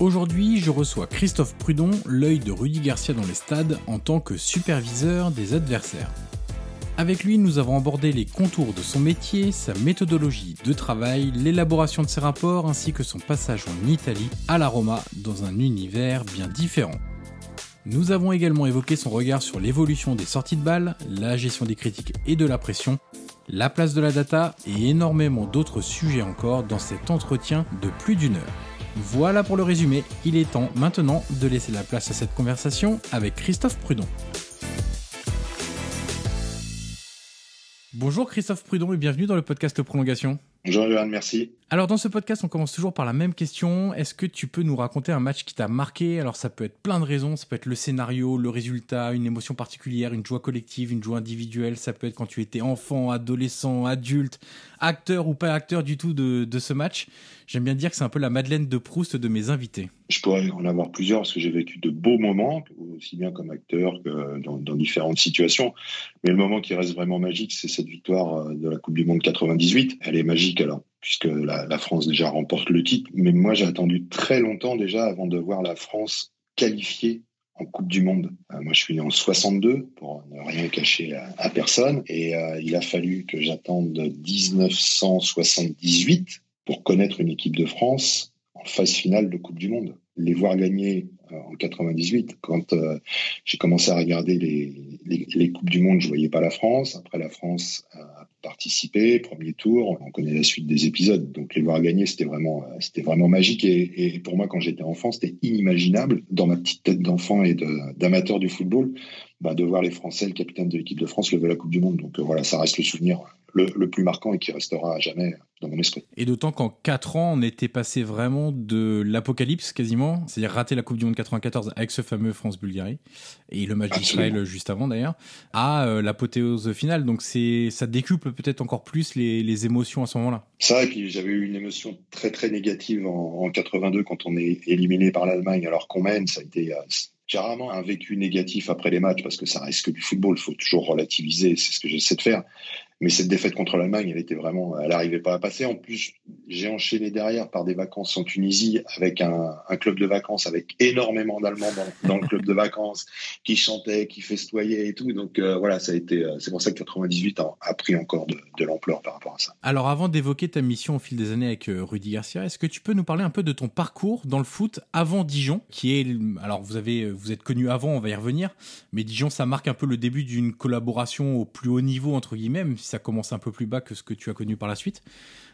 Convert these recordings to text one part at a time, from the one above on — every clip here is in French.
Aujourd'hui, je reçois Christophe Prudon, l'œil de Rudy Garcia dans les stades, en tant que superviseur des adversaires. Avec lui, nous avons abordé les contours de son métier, sa méthodologie de travail, l'élaboration de ses rapports ainsi que son passage en Italie à la Roma dans un univers bien différent. Nous avons également évoqué son regard sur l'évolution des sorties de balles, la gestion des critiques et de la pression, la place de la data et énormément d'autres sujets encore dans cet entretien de plus d'une heure. Voilà pour le résumé, il est temps maintenant de laisser la place à cette conversation avec Christophe Prudon. Bonjour Christophe Prudon et bienvenue dans le podcast Prolongation. Bonjour Johan, merci. Alors dans ce podcast, on commence toujours par la même question. Est-ce que tu peux nous raconter un match qui t'a marqué? Alors ça peut être plein de raisons, ça peut être le scénario, le résultat, une émotion particulière, une joie collective, une joie individuelle, ça peut être quand tu étais enfant, adolescent, adulte, acteur ou pas acteur du tout de, ce match. J'aime bien dire que c'est un peu la Madeleine de Proust de mes invités. Je pourrais en avoir plusieurs parce que j'ai vécu de beaux moments, aussi bien comme acteur que dans, dans, différentes situations. Mais le moment qui reste vraiment magique, c'est cette victoire euh, de la Coupe du Monde 98. Elle est magique alors puisque la, France déjà remporte le titre. Mais moi, j'ai attendu très longtemps déjà avant de voir la France qualifiée en Coupe du Monde. Euh, moi, je suis né en 62, pour ne rien cacher à, à personne. Et euh, il a fallu que j'attende 1978 pour connaître une équipe de France en phase finale de Coupe du Monde. Les voir gagner euh, en 98, quand euh, j'ai commencé à regarder les, les, Coupes du Monde, je voyais pas la France. Après, la France a participé, premier tour. On connaît la suite des épisodes. Donc, les voir gagner, c'était vraiment, euh, c'était vraiment magique. Et, et pour moi, quand j'étais enfant, c'était inimaginable, dans ma petite tête d'enfant et d'amateur du football, bah, de voir les Français, le capitaine de l'équipe de France, lever la Coupe du Monde. Donc, euh, voilà, ça reste le souvenir le, le, plus marquant et qui restera à jamais dans mon esprit. Et d'autant qu'en 4 ans, on était passé vraiment de l'apocalypse quasiment, c'est-à-dire rater la Coupe du Monde 94 avec ce fameux France-Bulgarie, et le match d'Israël juste avant d'ailleurs, à euh, l'apothéose finale. Donc c'est ça décuple peut-être encore plus les, les, émotions à ce moment-là. Ça, et puis j'avais eu une émotion très très négative en, en 82 quand on est éliminé par l'Allemagne alors qu'on mène, ça a été... Euh, j'ai rarement un vécu négatif après les matchs parce que ça reste que du football, il faut toujours relativiser, c'est ce que j'essaie de faire. Mais cette défaite contre l'Allemagne, elle était vraiment, elle n'arrivait pas à passer. En plus, j'ai enchaîné derrière par des vacances en Tunisie avec un, club de vacances avec énormément d'Allemands dans, le club de vacances qui chantaient, qui festoyaient et tout. Donc euh, voilà, ça a été, c'est pour ça que 98 a, pris encore de, de l'ampleur par rapport à ça. Alors avant d'évoquer ta mission au fil des années avec euh, Rudy Garcia, est-ce que tu peux nous parler un peu de ton parcours dans le foot avant Dijon, qui est, alors vous avez, vous êtes connu avant, on va y revenir, mais Dijon, ça marque un peu le début d'une collaboration au plus haut niveau entre guillemets ça commence un peu plus bas que ce que tu as connu par la suite.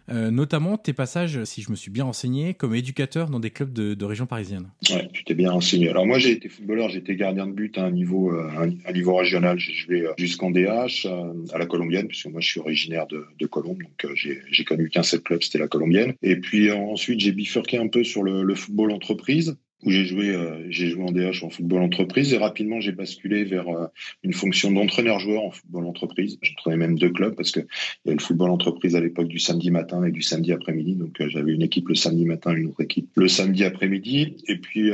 Euh, notamment tes passages, si je me suis bien renseigné, comme éducateur dans des clubs de, région parisienne. Ouais, tu t'es bien renseigné. Alors moi, j'ai été footballeur, j'ai été gardien de but à un niveau, euh, un, niveau régional. J'ai joué euh, jusqu'en DH à la Colombienne, puisque moi, je suis originaire de, de Colombe, donc j'ai connu qu'un seul club, c'était la Colombienne. Et puis ensuite, j'ai bifurqué un peu sur le football entreprise où j'ai joué, euh, j'ai joué en DH en football entreprise et rapidement j'ai basculé vers euh, une fonction d'entraîneur-joueur en football entreprise. J'entraînais même deux clubs parce que il y avait le football entreprise à l'époque du samedi matin et du samedi après-midi. Donc euh, j'avais une équipe le samedi matin, une autre équipe le samedi après-midi. Et puis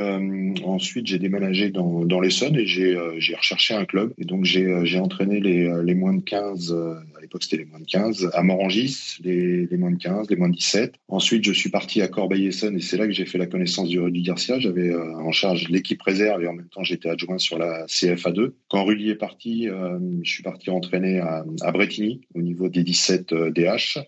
ensuite j'ai déménagé dans, dans l'Essonne et j'ai recherché un club et donc j'ai entraîné les, les moins de 15 à l'époque c'était les moins de 15 à Morangis, les, les moins de 15, les moins de 17. Ensuite je suis parti à Corbeil-Essonne et c'est là que j'ai fait la connaissance du Rudy Garcia euh, en charge l'équipe réserve et en même temps j'étais adjoint sur la CFA2. Quand Rudy est parti, euh, je suis parti entraîner à, Bretigny au niveau des 17 DH.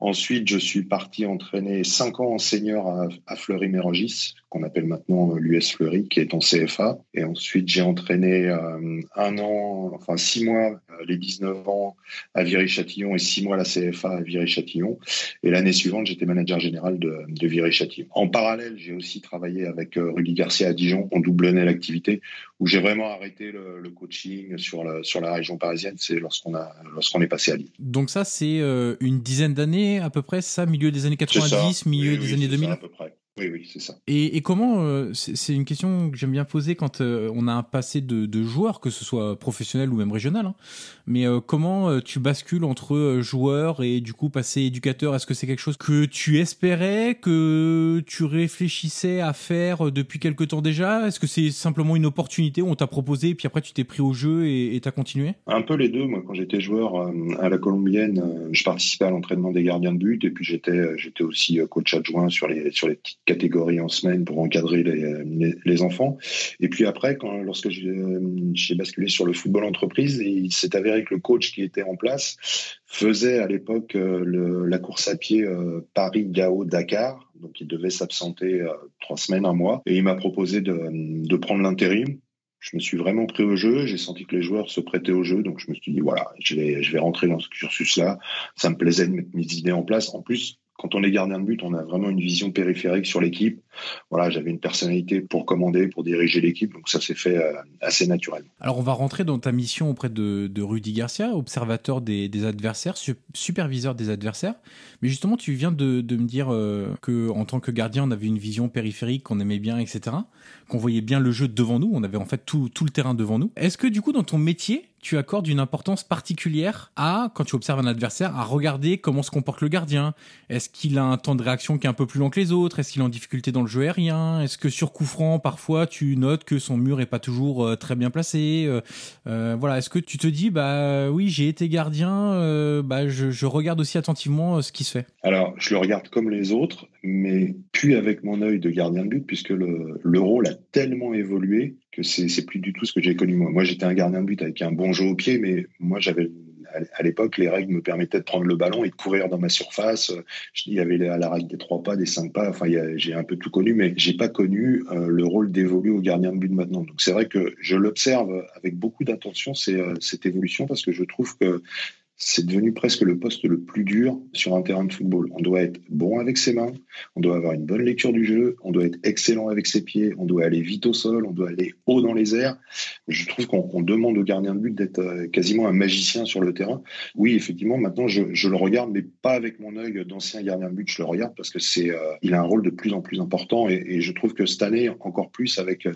Ensuite, je suis parti entraîner cinq ans en senior à, à Fleury-Mérogis, qu'on appelle maintenant euh, l'US Fleury, qui est en CFA. Et ensuite, j'ai entraîné euh, un an, enfin six mois, euh, les 19 ans à Viry-Châtillon et six mois à la CFA à Viry-Châtillon. Et l'année suivante, j'étais manager général de, de Viry-Châtillon. En parallèle, j'ai aussi travaillé avec Rudy Garcia à Dijon. On doublonnait l'activité, où j'ai vraiment arrêté le, le, coaching sur la, sur la région parisienne. C'est lorsqu'on a lorsqu'on est passé à Lille. Donc ça, c'est une dizaine d'années à peu près ça, milieu des années 90, milieu des années 2000 à peu près. Oui, oui, c'est ça. Et, comment, euh, c'est une question que j'aime bien poser quand euh, on a un passé de, de, joueur, que ce soit professionnel ou même régional, hein. mais euh, comment tu bascules entre joueur et du coup passé éducateur? Est-ce que c'est quelque chose que tu espérais, que tu réfléchissais à faire depuis quelque temps déjà? Est-ce que c'est simplement une opportunité où on t'a proposé et puis après tu t'es pris au jeu et t'as continué? Un peu les deux. Moi, quand j'étais joueur à la Colombienne, je participais à l'entraînement des gardiens de but et puis j'étais j'étais aussi coach adjoint sur les, sur les petites catégorie en semaine pour encadrer les, les, enfants. Et puis après, lorsque j'ai basculé sur le football entreprise, il s'est avéré que le coach qui était en place faisait à l'époque euh, la course à pied euh, Paris-Gao-Dakar. Donc il devait s'absenter euh, trois semaines, un mois. Et il m'a proposé de, de prendre l'intérim je me suis vraiment pris au jeu. J'ai senti que les joueurs se prêtaient au jeu, donc je me suis dit voilà, je vais je vais rentrer dans ce cursus-là. Ça me plaisait de mettre mes idées en place. En plus, quand on est gardien de but, on a vraiment une vision périphérique sur l'équipe. Voilà, j'avais une personnalité pour commander, pour diriger l'équipe, donc ça s'est fait euh, assez naturellement. Alors on va rentrer dans ta mission auprès de, Rudy Garcia, observateur des, adversaires, superviseur des adversaires. Mais justement, tu viens de, me dire euh, que en tant que gardien, on avait une vision périphérique, qu'on aimait bien, etc. Qu'on voyait bien le jeu devant nous, on avait en fait tout le terrain devant nous. Est-ce que du coup, dans ton métier, tu accordes une importance particulière à, quand tu observes un adversaire, à regarder comment se comporte le gardien. Est-ce qu'il a un temps de réaction qui est un peu plus long que les autres? Est-ce qu'il est en difficulté dans le jeu aérien? Est-ce que sur coup franc, parfois, tu notes que son mur est pas toujours euh, très bien placé? Euh, euh, Voilà, est-ce que tu te dis, bah oui, j'ai été gardien, bah je, je, regarde aussi attentivement ce qui se fait? Alors, je le regarde comme les autres, mais puis avec mon œil de gardien de but, puisque le, le rôle a tellement évolué c'est plus du tout ce que j'ai connu moi. Moi, j'étais un gardien de but avec un bon jeu au pied, mais moi, j'avais à l'époque, les règles me permettaient de prendre le ballon et de courir dans ma surface. Il y avait la règle des trois pas, des cinq pas. Enfin, j'ai un peu tout connu, mais j'ai pas connu euh, le rôle d'évoluer au gardien de but maintenant. Donc, c'est vrai que je l'observe avec beaucoup d'attention, euh, cette évolution, parce que je trouve que c'est devenu presque le poste le plus dur sur un terrain de football. On doit être bon avec ses mains, on doit avoir une bonne lecture du jeu, on doit être excellent avec ses pieds, on doit aller vite au sol, on doit aller haut dans les airs. Je trouve qu'on demande au gardien de but d'être euh, quasiment un magicien sur le terrain. Oui, effectivement, maintenant je, le regarde, mais pas avec mon œil d'ancien gardien de but. Je le regarde parce que c'est, euh, il a un rôle de plus en plus important et, je trouve que cette année, encore plus avec euh,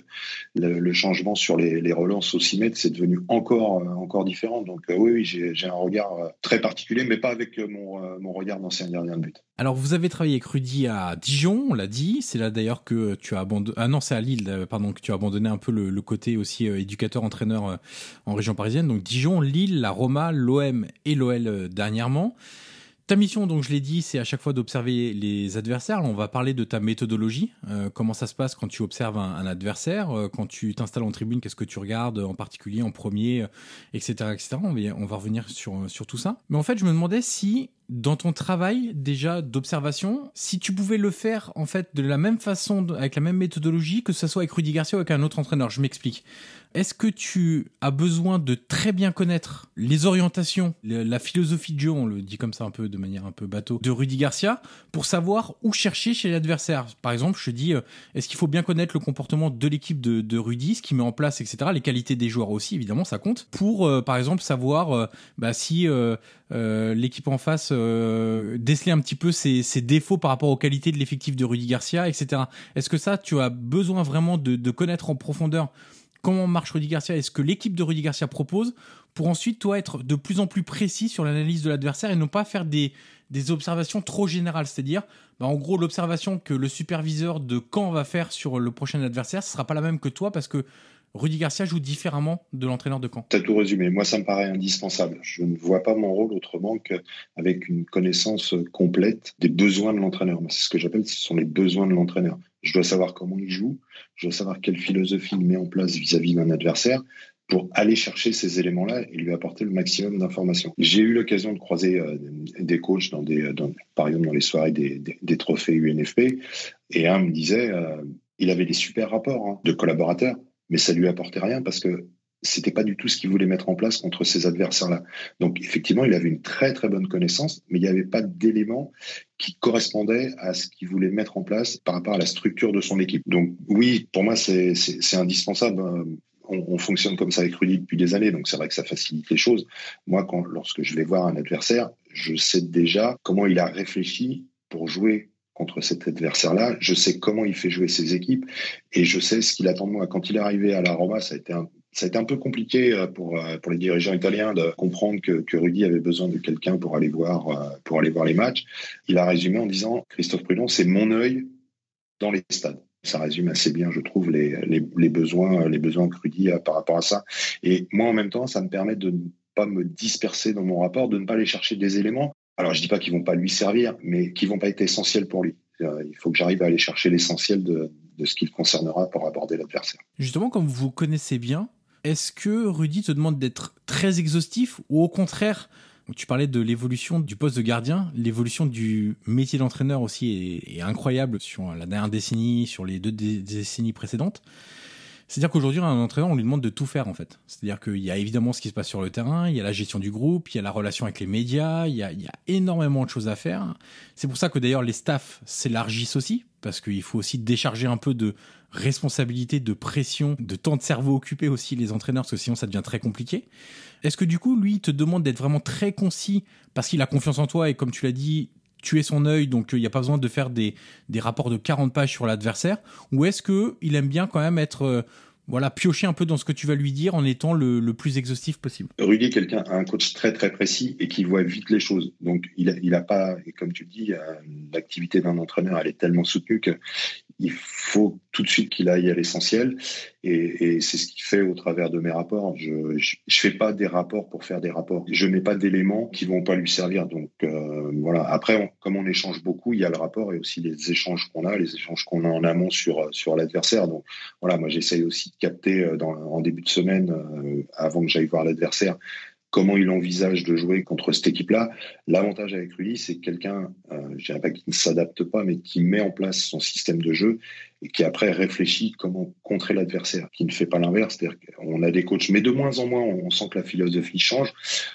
le, changement sur les, relances au 6 mètres, c'est devenu encore encore différent. Donc oui, j'ai un regard très particulier, mais pas avec euh, mon, euh, mon regard d'ancien gardien de but. Alors, vous avez travaillé avec Rudy à Dijon, on l'a dit. C'est là d'ailleurs que tu as abandonné. Ah non, c'est à Lille, pardon, que tu as abandonné un peu le, côté aussi éducateur-entraîneur en région parisienne. Donc, Dijon, Lille, la Roma, l'OM et l'OL dernièrement. Ta mission, donc je l'ai dit, c'est à chaque fois d'observer les adversaires. on va parler de ta méthodologie. Euh, comment ça se passe quand tu observes un, adversaire euh, Quand tu t'installes en tribune, qu'est-ce que tu regardes en particulier en premier, etc., etc. On va, revenir sur, sur tout ça. Mais en fait, je me demandais si dans ton travail déjà d'observation, si tu pouvais le faire en fait de la même façon, avec la même méthodologie, que ce soit avec Rudy Garcia ou avec un autre entraîneur, je m'explique. Est-ce que tu as besoin de très bien connaître les orientations, la philosophie de jeu, on le dit comme ça un peu de manière un peu bateau, de Rudy Garcia pour savoir où chercher chez l'adversaire? Par exemple, je dis, euh, est-ce qu'il faut bien connaître le comportement de l'équipe de, Rudy, ce qu'il met en place, etc. Les qualités des joueurs aussi, évidemment, ça compte. Pour, euh, par exemple, savoir euh, bah, si l'équipe en face déceler un petit peu ses, défauts par rapport aux qualités de l'effectif de Rudy Garcia, etc. Est-ce que ça, tu as besoin vraiment de connaître en profondeur comment marche Rudy Garcia et ce que l'équipe de Rudy Garcia propose pour ensuite, toi, être de plus en plus précis sur l'analyse de l'adversaire et ne pas faire des, observations trop générales? C'est-à-dire, bah, en gros, l'observation que le superviseur de Caen va faire sur le prochain adversaire, ce sera pas la même que toi parce que Rudy Garcia joue différemment de l'entraîneur de Caen. Tu as tout résumé. Moi, ça me paraît indispensable. Je ne vois pas mon rôle autrement qu'avec une connaissance complète des besoins de l'entraîneur. C'est ce que j'appelle, ce sont les besoins de l'entraîneur. Je dois savoir comment il joue, je dois savoir quelle philosophie il met en place vis-à-vis d'un adversaire pour aller chercher ces éléments-là et lui apporter le maximum d'informations. J'ai eu l'occasion de croiser euh, des coachs, dans des, par exemple dans les soirées des, des, trophées UNFP, et un me disait, euh, il avait des super rapports hein, de collaborateurs, mais ça lui apportait rien parce que c'était pas du tout ce qu'il voulait mettre en place contre ces adversaires-là. Donc effectivement, il avait une très très bonne connaissance, mais il n'y avait pas d'éléments qui correspondaient à ce qu'il voulait mettre en place par rapport à la structure de son équipe. Donc oui, pour moi, c'est indispensable. Hein. On, on, fonctionne comme ça avec Rudy depuis des années, donc c'est vrai que ça facilite les choses. Moi, quand, lorsque je vais voir un adversaire, je sais déjà comment il a réfléchi pour jouer contre cet adversaire-là. Je sais comment il fait jouer ses équipes et je sais ce qu'il attend de moi. Quand il est arrivé à la Roma, ça a été un, ça a été un peu compliqué euh, pour, euh, pour les dirigeants italiens de comprendre que, que Rudy avait besoin de quelqu'un pour aller voir euh, pour aller voir les matchs. Il a résumé en disant Christophe Prudon, c'est mon œil dans les stades. Ça résume assez bien, je trouve, les, les, besoins les besoins que Rudy a par rapport à ça. Et moi, en même temps, ça me permet de ne pas me disperser dans mon rapport, de ne pas aller chercher des éléments alors, je dis pas qu'ils vont pas lui servir, mais qu'ils vont pas être essentiels pour lui. Il faut que j'arrive à aller chercher l'essentiel de, de, ce qu'il concernera pour aborder l'adversaire. Justement, comme vous connaissez bien, est-ce que Rudy te demande d'être très exhaustif ou au contraire, tu parlais de l'évolution du poste de gardien, l'évolution du métier d'entraîneur aussi est, incroyable sur la dernière décennie, sur les deux décennies précédentes. C'est-à-dire qu'aujourd'hui, un entraîneur, on lui demande de tout faire en fait. C'est-à-dire qu'il y a évidemment ce qui se passe sur le terrain, il y a la gestion du groupe, il y a la relation avec les médias, il y a, il y a énormément de choses à faire. C'est pour ça que d'ailleurs les staffs s'élargissent aussi, parce qu'il faut aussi décharger un peu de responsabilité, de pression, de temps de cerveau occupé aussi les entraîneurs, parce que sinon ça devient très compliqué. Est-ce que du coup, lui, il te demande d'être vraiment très concis parce qu'il a confiance en toi et comme tu l'as dit, tuer son œil, donc il n'y a pas besoin de faire des, des rapports de 40 pages sur l'adversaire? Ou est-ce qu'il aime bien quand même être euh, voilà, piocher un peu dans ce que tu vas lui dire en étant le, le plus exhaustif possible. Rudy quelqu'un, un coach très très précis et qui voit vite les choses. Donc il a, il a pas, et comme tu dis, l'activité d'un entraîneur, elle est tellement soutenue que il faut tout de suite qu'il aille à l'essentiel. Et, et c'est ce qu'il fait au travers de mes rapports. Je ne fais pas des rapports pour faire des rapports. Je mets pas d'éléments qui vont pas lui servir. Donc euh, voilà. Après, comme on échange beaucoup, il y a le rapport et aussi les échanges qu'on a, les échanges qu'on a en amont sur sur l'adversaire. Donc voilà, moi j'essaye aussi de capter euh, en début de semaine, euh, avant que j'aille voir l'adversaire, comment il envisage de jouer contre cette équipe-là. L'avantage avec Rudy, c'est quelqu'un, euh, je dirais pas qui ne s'adapte pas, mais qui met en place son système de jeu et qui après réfléchit comment contrer l'adversaire, qui ne fait pas l'inverse. C'est-à-dire qu'on a des coachs, mais de moins en moins, on sent que la philosophie change.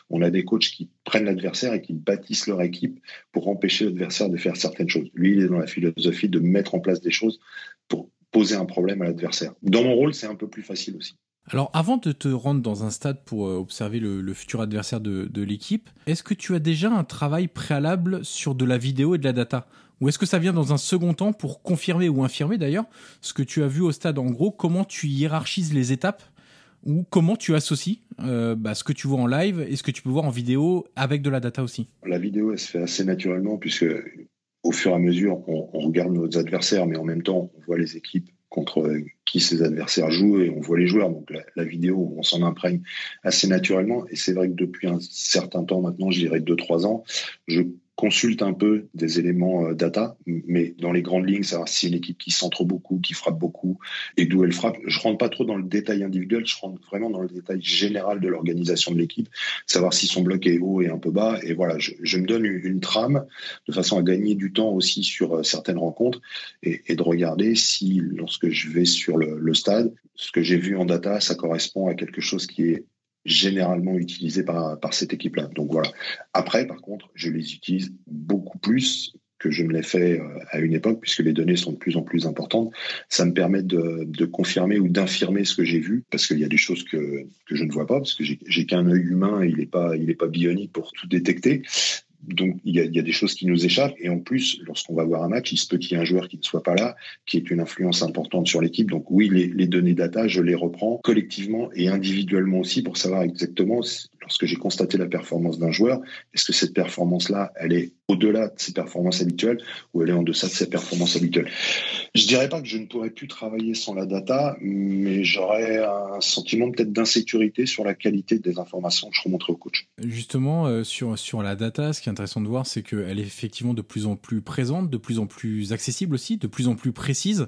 On a des coachs qui prennent l'adversaire et qui bâtissent leur équipe pour empêcher l'adversaire de faire certaines choses. Lui, il est dans la philosophie de mettre en place des choses pour poser un problème à l'adversaire. Dans mon rôle, c'est un peu plus facile aussi. Alors, avant de te rendre dans un stade pour euh, observer le, le, futur adversaire de, de l'équipe, est-ce que tu as déjà un travail préalable sur de la vidéo et de la data? Ou est-ce que ça vient dans un second temps pour confirmer ou infirmer d'ailleurs ce que tu as vu au stade? En gros, comment tu hiérarchises les étapes? Ou comment tu associes euh, bah, ce que tu vois en live et ce que tu peux voir en vidéo avec de la data aussi? La vidéo, elle se fait assez naturellement puisque au fur et à mesure, on, regarde nos adversaires, mais en même temps, on voit les équipes contre qui ses adversaires jouent et on voit les joueurs. Donc la, la vidéo, on s'en imprègne assez naturellement. Et c'est vrai que depuis un certain temps maintenant, je dirais deux trois ans, je consulte un peu des éléments euh, data, mais dans les grandes lignes, savoir si c'est une équipe qui centre beaucoup, qui frappe beaucoup et d'où elle frappe. Je rentre pas trop dans le détail individuel, je rentre vraiment dans le détail général de l'organisation de l'équipe, savoir si son bloc est haut et un peu bas. Et voilà, je, me donne une, trame de façon à gagner du temps aussi sur euh, certaines rencontres et, de regarder si, lorsque je vais sur le, le stade, ce que j'ai vu en data, ça correspond à quelque chose qui est généralement utilisés par, par cette équipe-là. Donc voilà. Après, par contre, je les utilise beaucoup plus que je me l'ai fait euh, à une époque, puisque les données sont de plus en plus importantes. Ça me permet de, de confirmer ou d'infirmer ce que j'ai vu, parce qu'il y a des choses que, que je ne vois pas, parce que j'ai qu'un œil humain il n'est pas, il pas bionique pour tout détecter donc il y, a, des choses qui nous échappent. Et en plus lorsqu'on va voir un match il se peut qu'il y ait un joueur qui ne soit pas là qui ait une influence importante sur l'équipe. Donc oui les, les, données data je les reprends collectivement et individuellement aussi pour savoir exactement lorsque j'ai constaté la performance d'un joueur est-ce que cette performance là elle est au-delà de ses performances habituelles ou elle est en deçà de ses performances habituelles? Je dirais pas que je ne pourrais plus travailler sans la data, mais j'aurais un sentiment peut-être d'insécurité sur la qualité des informations que je remonterai au coach. Justement, euh, sur, sur la data, ce qui est intéressant de voir, c'est qu'elle est effectivement de plus en plus présente, de plus en plus accessible aussi, de plus en plus précise.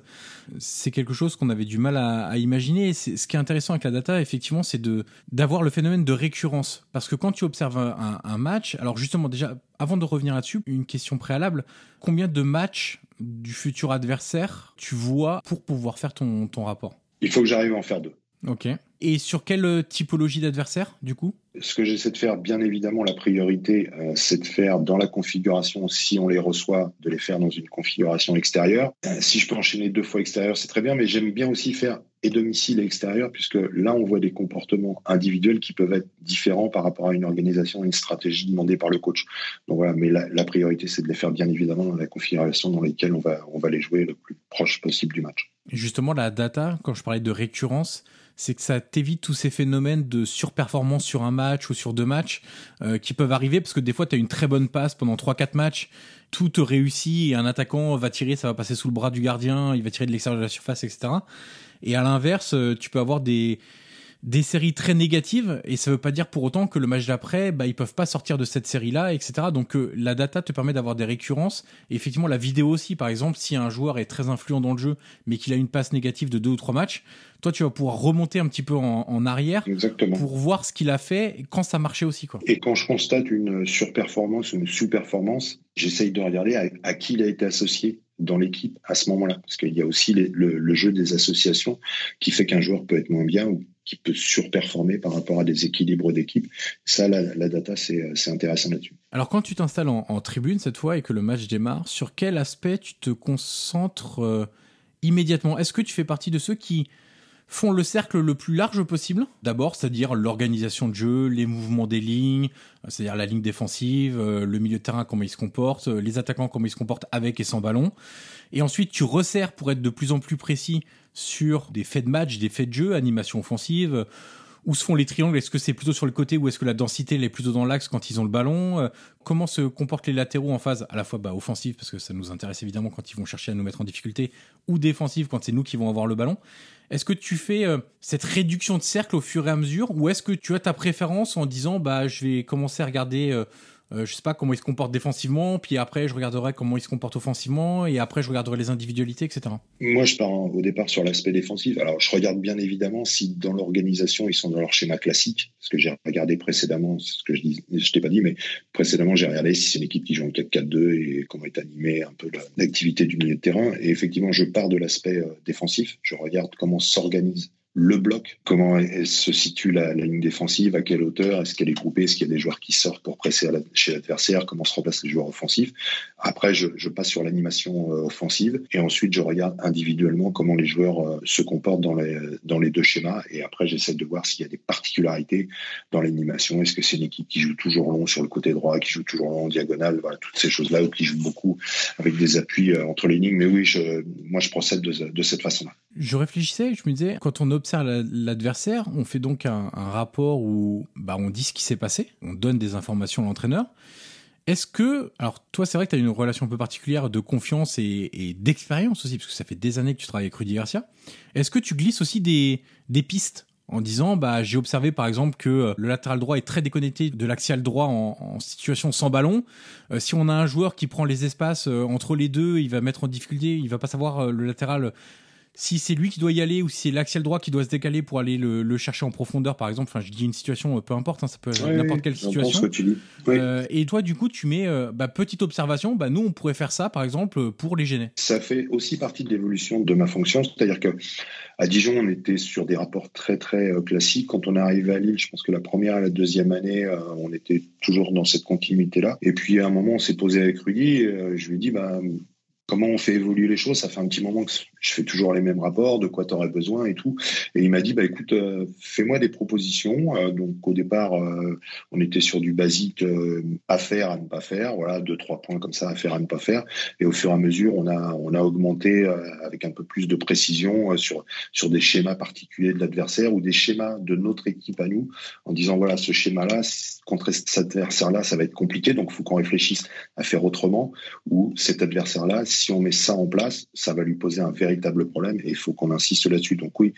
C'est quelque chose qu'on avait du mal à, à imaginer. Ce qui est intéressant avec la data, effectivement, c'est d'avoir le phénomène de récurrence. Parce que quand tu observes un, un match, alors justement déjà avant de revenir là-dessus, une question préalable. Combien de matchs du futur adversaire tu vois pour pouvoir faire ton, ton rapport? Il faut que j'arrive à en faire deux. Ok. Et sur quelle typologie d'adversaire, du coup? Ce que j'essaie de faire, bien évidemment, la priorité, euh, c'est de faire dans la configuration, si on les reçoit, de les faire dans une configuration extérieure. Euh, si je peux enchaîner deux fois extérieur, c'est très bien, mais j'aime bien aussi faire et domicile et extérieur, puisque là, on voit des comportements individuels qui peuvent être différents par rapport à une organisation, une stratégie demandée par le coach. Donc voilà, mais la, priorité, c'est de les faire bien évidemment dans la configuration dans laquelle on va, on va les jouer le plus proche possible du match. Justement, la data, quand je parlais de récurrence, c'est que ça t'évite tous ces phénomènes de surperformance sur un match ou sur deux matchs euh, qui peuvent arriver parce que des fois tu as une très bonne passe pendant 3-4 matchs, tout te réussit et un attaquant va tirer, ça va passer sous le bras du gardien, il va tirer de l'extérieur de la surface, etc. Et à l'inverse, euh, tu peux avoir des des séries très négatives et ça veut pas dire pour autant que le match d'après bah ils peuvent pas sortir de cette série là etc donc euh, la data te permet d'avoir des récurrences. Et effectivement la vidéo aussi par exemple si un joueur est très influent dans le jeu mais qu'il a une passe négative de deux ou trois matchs toi tu vas pouvoir remonter un petit peu en, arrière pour voir ce qu'il a fait quand ça marchait aussi quoi. Et quand je constate une surperformance ou une sous-performance j'essaye de regarder à qui il a été associé dans l'équipe à ce moment-là. Parce qu'il y a aussi le, jeu des associations qui fait qu'un joueur peut être moins bien ou qui peut surperformer par rapport à des équilibres d'équipe. Ça, la, data, c'est intéressant là-dessus. Alors, quand tu t'installes en, tribune cette fois et que le match démarre, sur quel aspect tu te concentres euh, immédiatement? Est-ce que tu fais partie de ceux qui font le cercle le plus large possible D'abord, c'est-à-dire l'organisation de jeu, les mouvements des lignes, c'est-à-dire la ligne défensive, euh, le milieu de terrain, comment il se comporte, euh, les attaquants, comment ils se comportent avec et sans ballon. Et ensuite, tu resserres pour être de plus en plus précis sur des faits de match, des faits de jeu, animation offensive. Où se font les triangles? Est-ce que c'est plutôt sur le côté ou est-ce que la densité est plutôt dans l'axe quand ils ont le ballon? Euh, Comment se comportent les latéraux en phase à la fois bah, offensive parce que ça nous intéresse évidemment quand ils vont chercher à nous mettre en difficulté ou défensive quand c'est nous qui vont avoir le ballon. Est-ce que tu fais euh, cette réduction de cercle au fur et à mesure ou est-ce que tu as ta préférence en disant bah je vais commencer à regarder euh, euh, je sais pas comment il se comporte défensivement, puis après je regarderai comment il se comporte offensivement, et après je regarderai les individualités, etc. Moi, je pars au départ sur l'aspect défensif. Alors, je regarde bien évidemment si dans l'organisation ils sont dans leur schéma classique, ce que j'ai regardé précédemment, ce que je dis, je t'ai pas dit, mais précédemment j'ai regardé si c'est une équipe qui joue en 4-4-2 et comment est animée un peu l'activité du milieu de terrain. Et effectivement, je pars de l'aspect euh, défensif. Je regarde comment s'organise le bloc, comment se situe la, ligne défensive, à quelle hauteur, est-ce qu'elle est groupée, est-ce qu'il y a des joueurs qui sortent pour presser chez l'adversaire, comment se remplacent les joueurs offensifs. Après, je, passe sur l'animation euh, offensive et ensuite je regarde individuellement comment les joueurs euh, se comportent dans les, dans les deux schémas et après j'essaie de voir s'il y a des particularités dans l'animation. Est-ce que c'est une équipe qui joue toujours long sur le côté droit, qui joue toujours long en diagonale, voilà, toutes ces choses-là, ou qui joue beaucoup avec des appuis euh, entre les lignes. Mais oui, je, moi je procède de, de cette façon-là. Je réfléchissais, je me disais, quand on observe l'adversaire, on fait donc un, rapport où bah, on dit ce qui s'est passé, on donne des informations à l'entraîneur. Est-ce que, alors toi c'est vrai que tu as une relation un peu particulière de confiance et, d'expérience aussi, parce que ça fait des années que tu travailles avec Rudy Garcia. Est-ce que tu glisses aussi des, des pistes en disant bah j'ai observé par exemple que le latéral droit est très déconnecté de l'axial droit en, situation sans ballon. si on a un joueur qui prend les espaces entre les deux, il va mettre en difficulté, il va pas savoir le latéral si c'est lui qui doit y aller ou si c'est l'axial droit qui doit se décaler pour aller le, chercher en profondeur, par exemple. Enfin, je dis une situation, euh, peu importe, hein, ça peut être n'importe quelle situation. Euh, et toi, du coup, tu mets euh, bah, petite observation. Bah, nous, on pourrait faire ça, par exemple, pour les gêner. Ça fait aussi partie de l'évolution de ma fonction, c'est-à-dire que à Dijon, on était sur des rapports très très classiques. Quand on est arrivé à Lille, je pense que la première et la deuxième année, on était toujours dans cette continuité-là. Et puis à un moment, on s'est posé avec Rudy. je lui ai dit, bah, comment on fait évoluer les choses. Ça fait un petit moment que je fais toujours les mêmes rapports, de quoi tu aurais besoin et tout. Et il m'a dit, bah écoute, euh, fais-moi des propositions. Euh, donc au départ, euh, on était sur du basique à faire, à ne pas faire. Voilà, deux trois points comme ça à faire, à ne pas faire. Et au fur et à mesure, on a on a augmenté avec un peu plus de précision sur sur des schémas particuliers de l'adversaire ou des schémas de notre équipe à nous, en disant voilà, ce schéma-là contre cet adversaire-là, ça va être compliqué. Donc il faut qu'on réfléchisse à faire autrement. Ou cet adversaire-là si on met ça en place, ça va lui poser un véritable problème et il faut qu'on insiste là-dessus. Donc oui,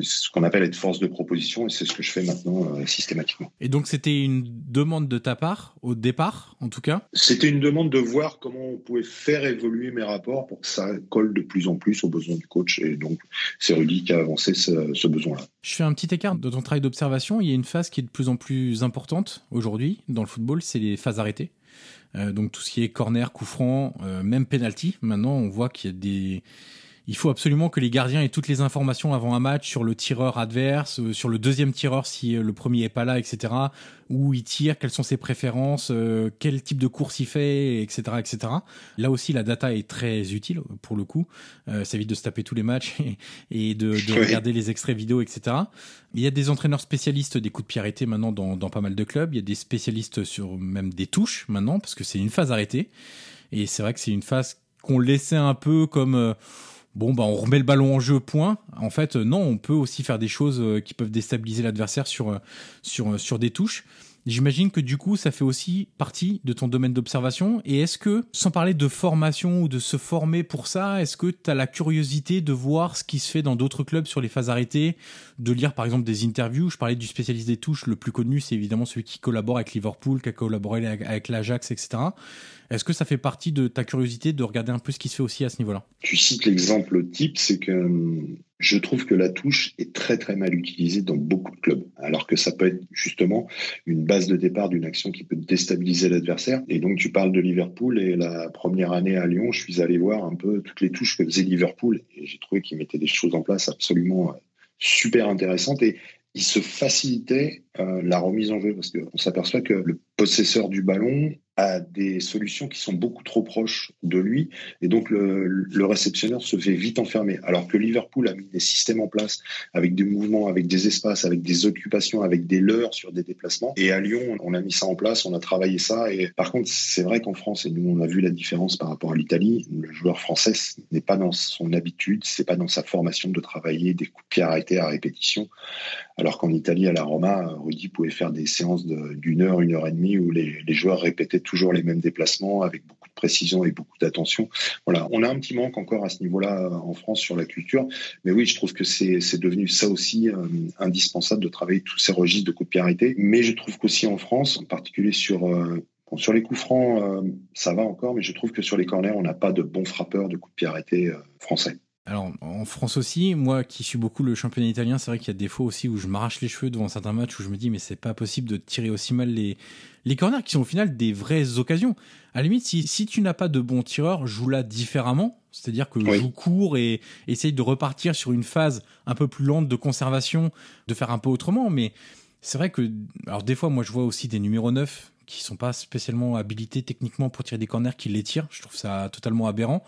ce qu'on appelle être force de proposition et c'est ce que je fais maintenant euh, systématiquement. Et donc c'était une demande de ta part au départ, en tout cas? C'était une demande de voir comment on pouvait faire évoluer mes rapports pour que ça colle de plus en plus aux besoins du coach et donc c'est Rudy qui a avancé ce, ce besoin-là. Je fais un petit écart de ton travail d'observation. Il y a une phase qui est de plus en plus importante aujourd'hui dans le football, c'est les phases arrêtées. Euh, donc tout ce qui est corner, coup franc, euh, même penalty. Maintenant, on voit qu'il y a des il faut absolument que les gardiens aient toutes les informations avant un match sur le tireur adverse, euh, sur le deuxième tireur si le premier est pas là, etc. Où il tire, quelles sont ses préférences, quel type de course il fait, etc., etc. Là aussi, la data est très utile pour le coup. ça évite de se taper tous les matchs et, de, regarder les extraits vidéo, etc. Il y a des entraîneurs spécialistes des coups de pied arrêtés maintenant dans, dans pas mal de clubs. Il y a des spécialistes sur même des touches maintenant, parce que c'est une phase arrêtée. Et c'est vrai que c'est une phase qu'on laissait un peu comme euh, bon bah on remet le ballon en jeu point. En fait non on peut aussi faire des choses euh, qui peuvent déstabiliser l'adversaire sur euh, sur des touches J'imagine que du coup, ça fait aussi partie de ton domaine d'observation. Et est-ce que, sans parler de formation ou de se former pour ça, est-ce que tu as la curiosité de voir ce qui se fait dans d'autres clubs sur les phases arrêtées, de lire par exemple des interviews? Je parlais du spécialiste des touches, le plus connu, c'est évidemment celui qui collabore avec Liverpool, qui a collaboré avec l'Ajax, etc. Est-ce que ça fait partie de ta curiosité de regarder un peu ce qui se fait aussi à ce niveau-là? Tu cites l'exemple type, c'est que hum, je trouve que la touche est très très mal utilisée dans beaucoup de clubs, alors que ça peut être justement une base de départ d'une action qui peut déstabiliser l'adversaire. Et donc tu parles de Liverpool et la première année à Lyon, je suis allé voir un peu toutes les touches que faisait Liverpool et j'ai trouvé qu'ils mettaient des choses en place absolument euh, super intéressantes et il se facilitait euh, la remise en jeu parce qu'on s'aperçoit que le possesseur du ballon a des solutions qui sont beaucoup trop proches de lui et donc le, réceptionneur se fait vite enfermer. Alors que Liverpool a mis des systèmes en place avec des mouvements, avec des espaces, avec des occupations, avec des leurres sur des déplacements. Et à Lyon, on a mis ça en place, on a travaillé ça. Et par contre, c'est vrai qu'en France, et nous on a vu la différence par rapport à l'Italie, le joueur français n'est pas dans son habitude, c'est pas dans sa formation de travailler des coups de pied arrêtés à répétition. Alors qu'en Italie, à la Roma, Rudy pouvait faire des séances d'une heure, une heure et demie où les joueurs répétaient toujours les mêmes déplacements avec beaucoup de précision et beaucoup d'attention. Voilà, on a un petit manque encore à ce niveau-là euh, en France sur la culture, mais oui, je trouve que c'est devenu ça aussi euh, indispensable de travailler tous ces registres de arrêtés. Mais je trouve qu'aussi en France, en particulier sur euh, sur les coups francs, ça va encore, mais je trouve que sur les corners, on n'a pas de bons frappeurs de coups de pied français. Alors en France aussi, moi qui suis beaucoup le championnat italien, c'est vrai qu'il y a des fois aussi où je m'arrache les cheveux devant certains matchs où je me dis mais c'est pas possible de tirer aussi mal les les corners qui sont au final des vraies occasions. À la limite, si, si tu n'as pas de bons tireurs, joue-la différemment. C'est-à-dire que joue court et essaye de repartir sur une phase un peu plus lente de conservation, de faire un peu autrement. Mais c'est vrai que, alors des fois, moi je vois aussi des numéros 9 qui sont pas spécialement habilités techniquement pour tirer des corners qui les tirent. Je trouve ça totalement aberrant.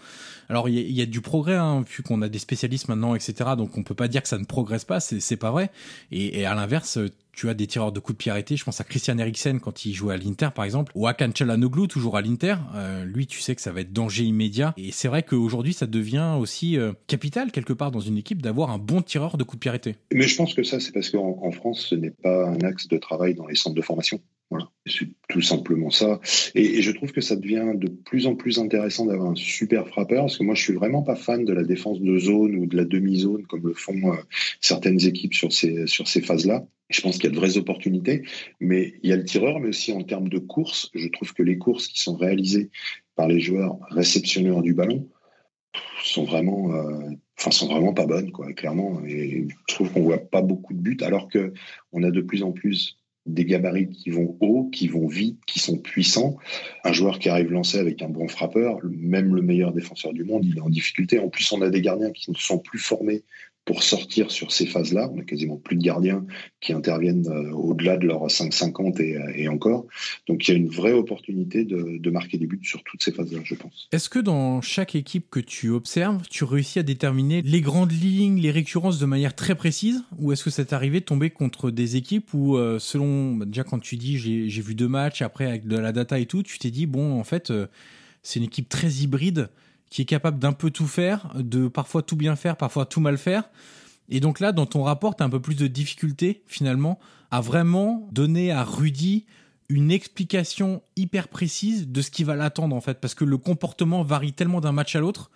Alors il y, a du progrès hein, vu qu'on a des spécialistes maintenant, etc. Donc on peut pas dire que ça ne progresse pas, c'est pas vrai. Et, à l'inverse, tu as des tireurs de coups de pied arrêtés. Je pense à Christian Eriksen quand il jouait à l'Inter, par exemple, ou à Çalhanoğlu, toujours à l'Inter. Euh, lui, tu sais que ça va être danger immédiat. Et c'est vrai qu'aujourd'hui, ça devient aussi euh, capital, quelque part, dans une équipe, d'avoir un bon tireur de coups de pied arrêtés. Mais je pense que ça, c'est parce qu'en France, ce n'est pas un axe de travail dans les centres de formation. Voilà, c'est tout simplement ça. Et, je trouve que ça devient de plus en plus intéressant d'avoir un super frappeur, parce que moi, je suis vraiment pas fan de la défense de zone ou de la demi-zone, comme le font euh, certaines équipes sur ces, sur ces phases-là. Je pense qu'il y a de vraies opportunités, mais il y a le tireur, mais aussi en termes de course, je trouve que les courses qui sont réalisées par les joueurs réceptionneurs du ballon sont vraiment, euh, sont vraiment pas bonnes, quoi, clairement. Et je trouve qu'on voit pas beaucoup de buts, alors que on a de plus en plus des gabarits qui vont haut, qui vont vite, qui sont puissants. Un joueur qui arrive lancé avec un bon frappeur, même le meilleur défenseur du monde, il est en difficulté. En plus, on a des gardiens qui ne sont plus formés pour sortir sur ces phases-là. On a quasiment plus de gardiens qui interviennent euh, au-delà de leur 5,50 et, euh, et encore. Donc il y a une vraie opportunité de, de marquer des buts sur toutes ces phases-là, je pense. Est-ce que dans chaque équipe que tu observes, tu réussis à déterminer les grandes lignes, les récurrences de manière très précise? Ou est-ce que ça t'est arrivé de tomber contre des équipes où, euh, selon, bah, déjà quand tu dis j'ai vu deux matchs, après avec de la data et tout, tu t'es dit, bon, en fait, c'est une équipe très hybride qui est capable d'un peu tout faire, de parfois tout bien faire, parfois tout mal faire. Et donc là, dans ton rapport, tu un peu plus de difficulté finalement à vraiment donner à Rudy une explication hyper précise de ce qui va l'attendre en fait, parce que le comportement varie tellement d'un match à l'autre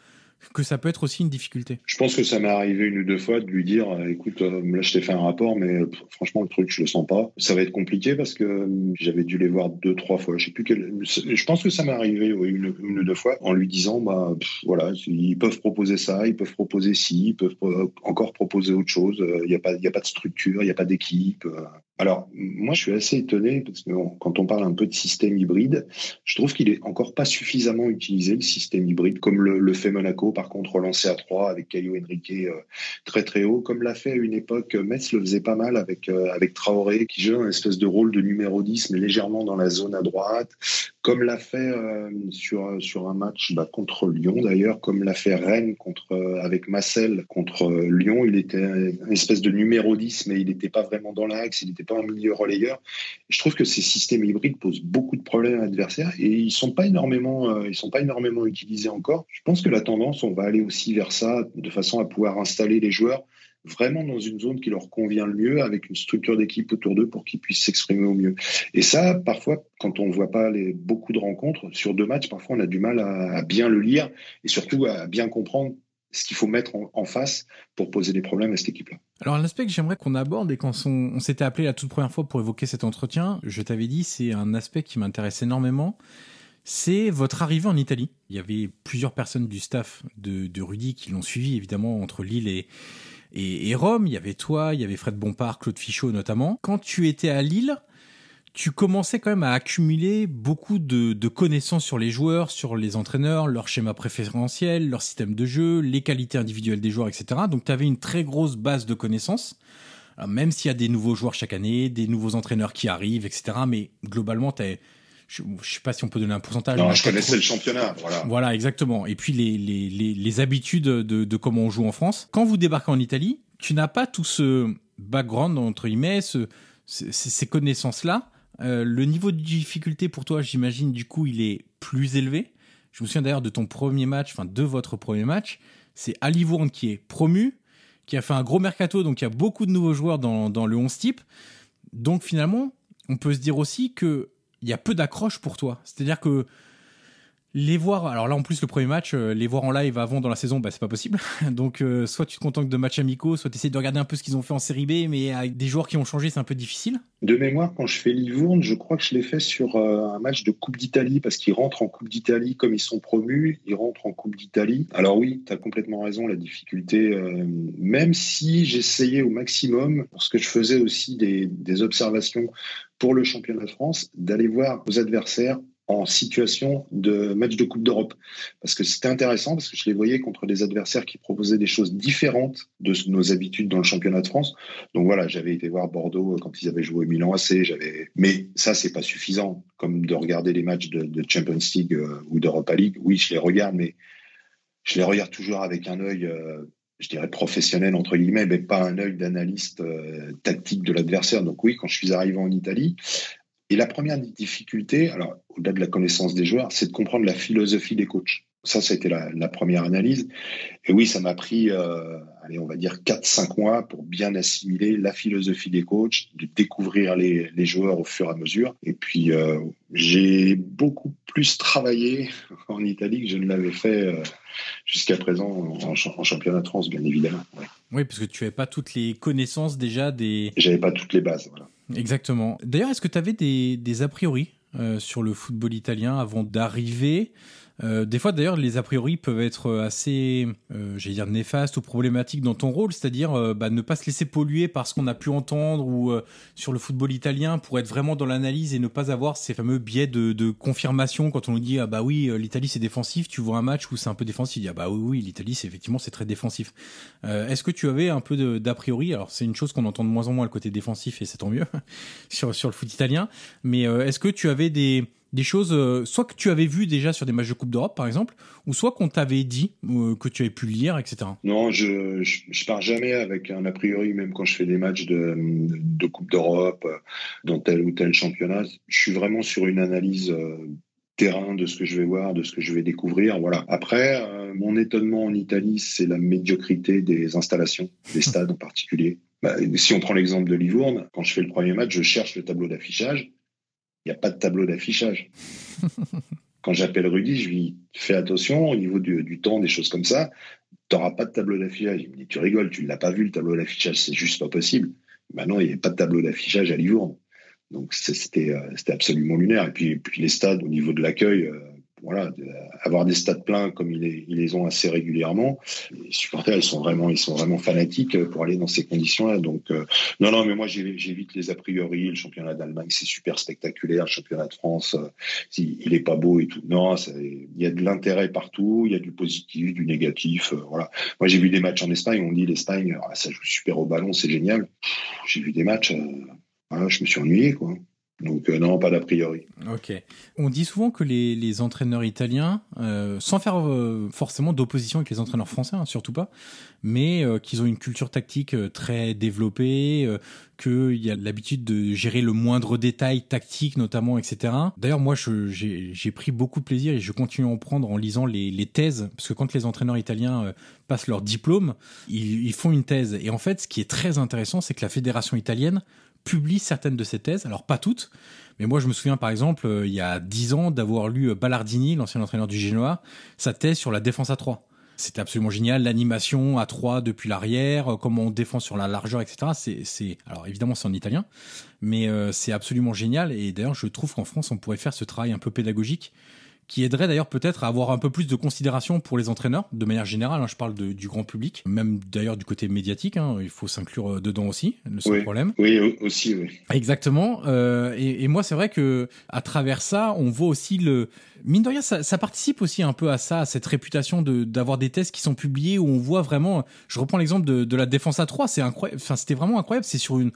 que ça peut être aussi une difficulté. Je pense que ça m'est arrivé une ou deux fois de lui dire euh, écoute, euh, là je t'ai fait un rapport, mais euh, franchement le truc je le sens pas. Ça va être compliqué parce que j'avais dû les voir deux trois fois. Je sais plus quel... Je pense que ça m'est arrivé une, ou deux fois en lui disant bah voilà ils peuvent proposer ça, ils peuvent proposer ci, ils peuvent encore proposer autre chose. Il n'y a pas il a pas de structure, il n'y a pas d'équipe. Alors, moi, je suis assez étonné parce que quand on parle un peu de système hybride, je trouve qu'il est encore pas suffisamment utilisé, le système hybride, comme le, fait Monaco, par contre, relancé à 3 avec Caio Henrique euh, très très haut, comme l'a fait à une époque, Metz le faisait pas mal avec, euh, avec Traoré, qui joue un espèce de rôle de numéro 10, mais légèrement dans la zone à droite, comme l'a fait euh, sur, un match bah, contre Lyon d'ailleurs, comme l'a fait Rennes contre, avec Massel contre Lyon, il était une espèce de numéro 10, mais il n'était pas vraiment dans l'axe, il un milieu relayeur. Je trouve que ces systèmes hybrides posent beaucoup de problèmes à l'adversaire et ils sont pas énormément, euh, ils sont pas énormément utilisés encore. Je pense que la tendance, on va aller aussi vers ça de façon à pouvoir installer les joueurs vraiment dans une zone qui leur convient le mieux, avec une structure d'équipe autour d'eux pour qu'ils puissent s'exprimer au mieux. Et ça, parfois, quand on ne voit pas beaucoup de rencontres, sur deux matchs, parfois on a du mal à bien le lire et surtout à bien comprendre ce qu'il faut mettre en, face pour poser des problèmes à cette équipe-là. Alors un aspect que j'aimerais qu'on aborde et quand on, s'était appelé la toute première fois pour évoquer cet entretien, je t'avais dit c'est un aspect qui m'intéresse énormément, c'est votre arrivée en Italie. Il y avait plusieurs personnes du staff de, Rudy qui l'ont suivi évidemment entre Lille et, et, et, Rome. Il y avait toi, il y avait Fred Bompard, Claude Fichot notamment. Quand tu étais à Lille, tu commençais quand même à accumuler beaucoup de, connaissances sur les joueurs, sur les entraîneurs, leur schéma préférentiel, leur système de jeu, les qualités individuelles des joueurs, etc. Donc tu avais une très grosse base de connaissances. même s'il y a des nouveaux joueurs chaque année, des nouveaux entraîneurs qui arrivent, etc. Mais globalement, je ne sais pas si on peut donner un pourcentage. Non, je connaissais le championnat. Voilà. Voilà, exactement. Et puis les, les, habitudes de, de, comment on joue en France. Quand vous débarquez en Italie, tu n'as pas tout ce background, entre guillemets, ce, ces connaissances-là. Euh, le niveau de difficulté pour toi, j'imagine, du coup, il est plus élevé. Je me souviens d'ailleurs de ton premier match, enfin de votre premier match. C'est Alivourne qui est promu, qui a fait un gros mercato, donc il y a beaucoup de nouveaux joueurs dans, dans le 11 type. Donc finalement, on peut se dire aussi qu'il y a peu d'accroche pour toi. C'est-à-dire que les voir, alors là en plus le premier match, euh, les voir en live avant dans la saison, bah c'est pas possible. Donc euh, soit tu te contentes de matchs amicaux, soit tu essaies de regarder un peu ce qu'ils ont fait en série B, mais avec des joueurs qui ont changé, c'est un peu difficile. De mémoire, quand je fais Livourne, je crois que je l'ai fait sur euh, un match de Coupe d'Italie, parce qu'ils rentrent en Coupe d'Italie comme ils sont promus, ils rentrent en Coupe d'Italie. Alors oui, tu as complètement raison, la difficulté, même si j'essayais au maximum, parce que je faisais aussi des, des observations pour le championnat de France, d'aller voir aux adversaires en situation de match de Coupe d'Europe. Parce que c'était intéressant, parce que je les voyais contre des adversaires qui proposaient des choses différentes de nos habitudes dans le championnat de France. Donc voilà, j'avais été voir Bordeaux quand ils avaient joué Milan AC. J'avais, mais ça, c'est pas suffisant, comme de regarder les matchs de, Champions League euh, ou d'Europa League. Oui, je les regarde, mais je les regarde toujours avec un œil euh, je dirais professionnel entre guillemets, mais pas un œil d'analyste euh, tactique de l'adversaire. Donc oui, quand je suis arrivé en Italie, et la première difficulté, alors au-delà de la connaissance des joueurs, c'est de comprendre la philosophie des coachs. Ça, ça a été la, première analyse. Et oui, ça m'a pris, euh, allez, on va dire 4-5 mois pour bien assimiler la philosophie des coachs, de découvrir les, joueurs au fur et à mesure. Et puis, euh, j'ai beaucoup plus travaillé en Italie que je ne l'avais fait euh, jusqu'à présent en, championnat de France, bien évidemment. Oui, parce que tu n'avais pas toutes les connaissances déjà des... J'avais pas toutes les bases, voilà. Exactement. D'ailleurs, est-ce que tu avais des, des a priori sur le football italien avant d'arriver euh, des fois, d'ailleurs, les a priori peuvent être assez, euh, j'allais dire, néfastes ou problématiques dans ton rôle, c'est-à-dire euh, bah, ne pas se laisser polluer par ce qu'on a pu entendre ou sur le football italien pour être vraiment dans l'analyse et ne pas avoir ces fameux biais de, confirmation quand on nous dit ah bah oui l'Italie c'est défensif, tu vois un match où c'est un peu défensif, ah bah oui oui l'Italie c'est effectivement c'est très défensif. Est-ce que tu avais un peu d'a priori? Alors c'est une chose qu'on entend de moins en moins le côté défensif et c'est tant mieux sur sur le foot italien, mais est-ce que tu avais des des choses, euh, soit que tu avais vu déjà sur des matchs de Coupe d'Europe, par exemple, ou soit qu'on t'avait dit, euh, que tu avais pu lire, etc. Non, je, je, pars jamais avec un a priori, même quand je fais des matchs de, de Coupe d'Europe, euh, dans tel ou tel championnat. Je suis vraiment sur une analyse terrain de ce que je vais voir, de ce que je vais découvrir. Voilà. Après, mon étonnement en Italie, c'est la médiocrité des installations, des stades en particulier. Bah, si on prend l'exemple de Livourne, quand je fais le premier match, je cherche le tableau d'affichage il n'y a pas de tableau d'affichage. Quand j'appelle Rudy, je lui fais attention au niveau du, temps, des choses comme ça. Tu n'auras pas de tableau d'affichage. Il me dit Tu rigoles, tu ne l'as pas vu le tableau d'affichage, c'est juste pas possible. Maintenant, il n'y a pas de tableau d'affichage à Livourne. Donc euh, c'était absolument lunaire. Et puis, puis les stades, au niveau de l'accueil, euh, voilà, avoir des stades pleins comme ils les, ont assez régulièrement. Les supporters, ils sont vraiment, ils sont vraiment fanatiques pour aller dans ces conditions-là. Donc, euh, non, non, mais moi, j'évite les a priori. Le championnat d'Allemagne, c'est super spectaculaire. Le championnat de France, euh, il est pas beau et tout. Non, il y a de l'intérêt partout. Il y a du positif, du négatif. Euh, voilà. Moi, j'ai vu des matchs en Espagne. On dit l'Espagne, ah, ça joue super au ballon, c'est génial. J'ai vu des matchs. je me suis ennuyé, quoi. Donc euh, non, pas d'a priori. Ok. On dit souvent que les, entraîneurs italiens, euh, sans faire euh, forcément d'opposition avec les entraîneurs français, hein, surtout pas, mais qu'ils ont une culture tactique très développée, qu'il y a l'habitude de gérer le moindre détail tactique notamment, etc. D'ailleurs, moi, j'ai pris beaucoup de plaisir et je continue à en prendre en lisant les, les thèses, parce que quand les entraîneurs italiens passent leur diplôme, ils, ils font une thèse. Et en fait, ce qui est très intéressant, c'est que la fédération italienne publie certaines de ses thèses, alors pas toutes, mais moi je me souviens par exemple, euh, il y a dix ans, d'avoir lu euh, Ballardini, l'ancien entraîneur du Genoa, sa thèse sur la défense à 3. C'était absolument génial, l'animation à 3 depuis l'arrière, euh, comment on défend sur la largeur, etc. C'est, alors évidemment c'est en italien, mais c'est absolument génial, et d'ailleurs je trouve qu'en France on pourrait faire ce travail un peu pédagogique qui aiderait d'ailleurs peut-être à avoir un peu plus de considération pour les entraîneurs, de manière générale, hein, je parle du grand public, même d'ailleurs du côté médiatique, hein, il faut s'inclure euh, dedans aussi, sans oui. problème. Oui, aussi, oui. Exactement, euh, et, moi c'est vrai que à travers ça, on voit aussi le... Mine de rien, ça, participe aussi un peu à ça, à cette réputation d'avoir des tests qui sont publiés où on voit vraiment, je reprends l'exemple de, de la défense à 3, c'est incroyable, enfin c'était vraiment incroyable, c'est sur une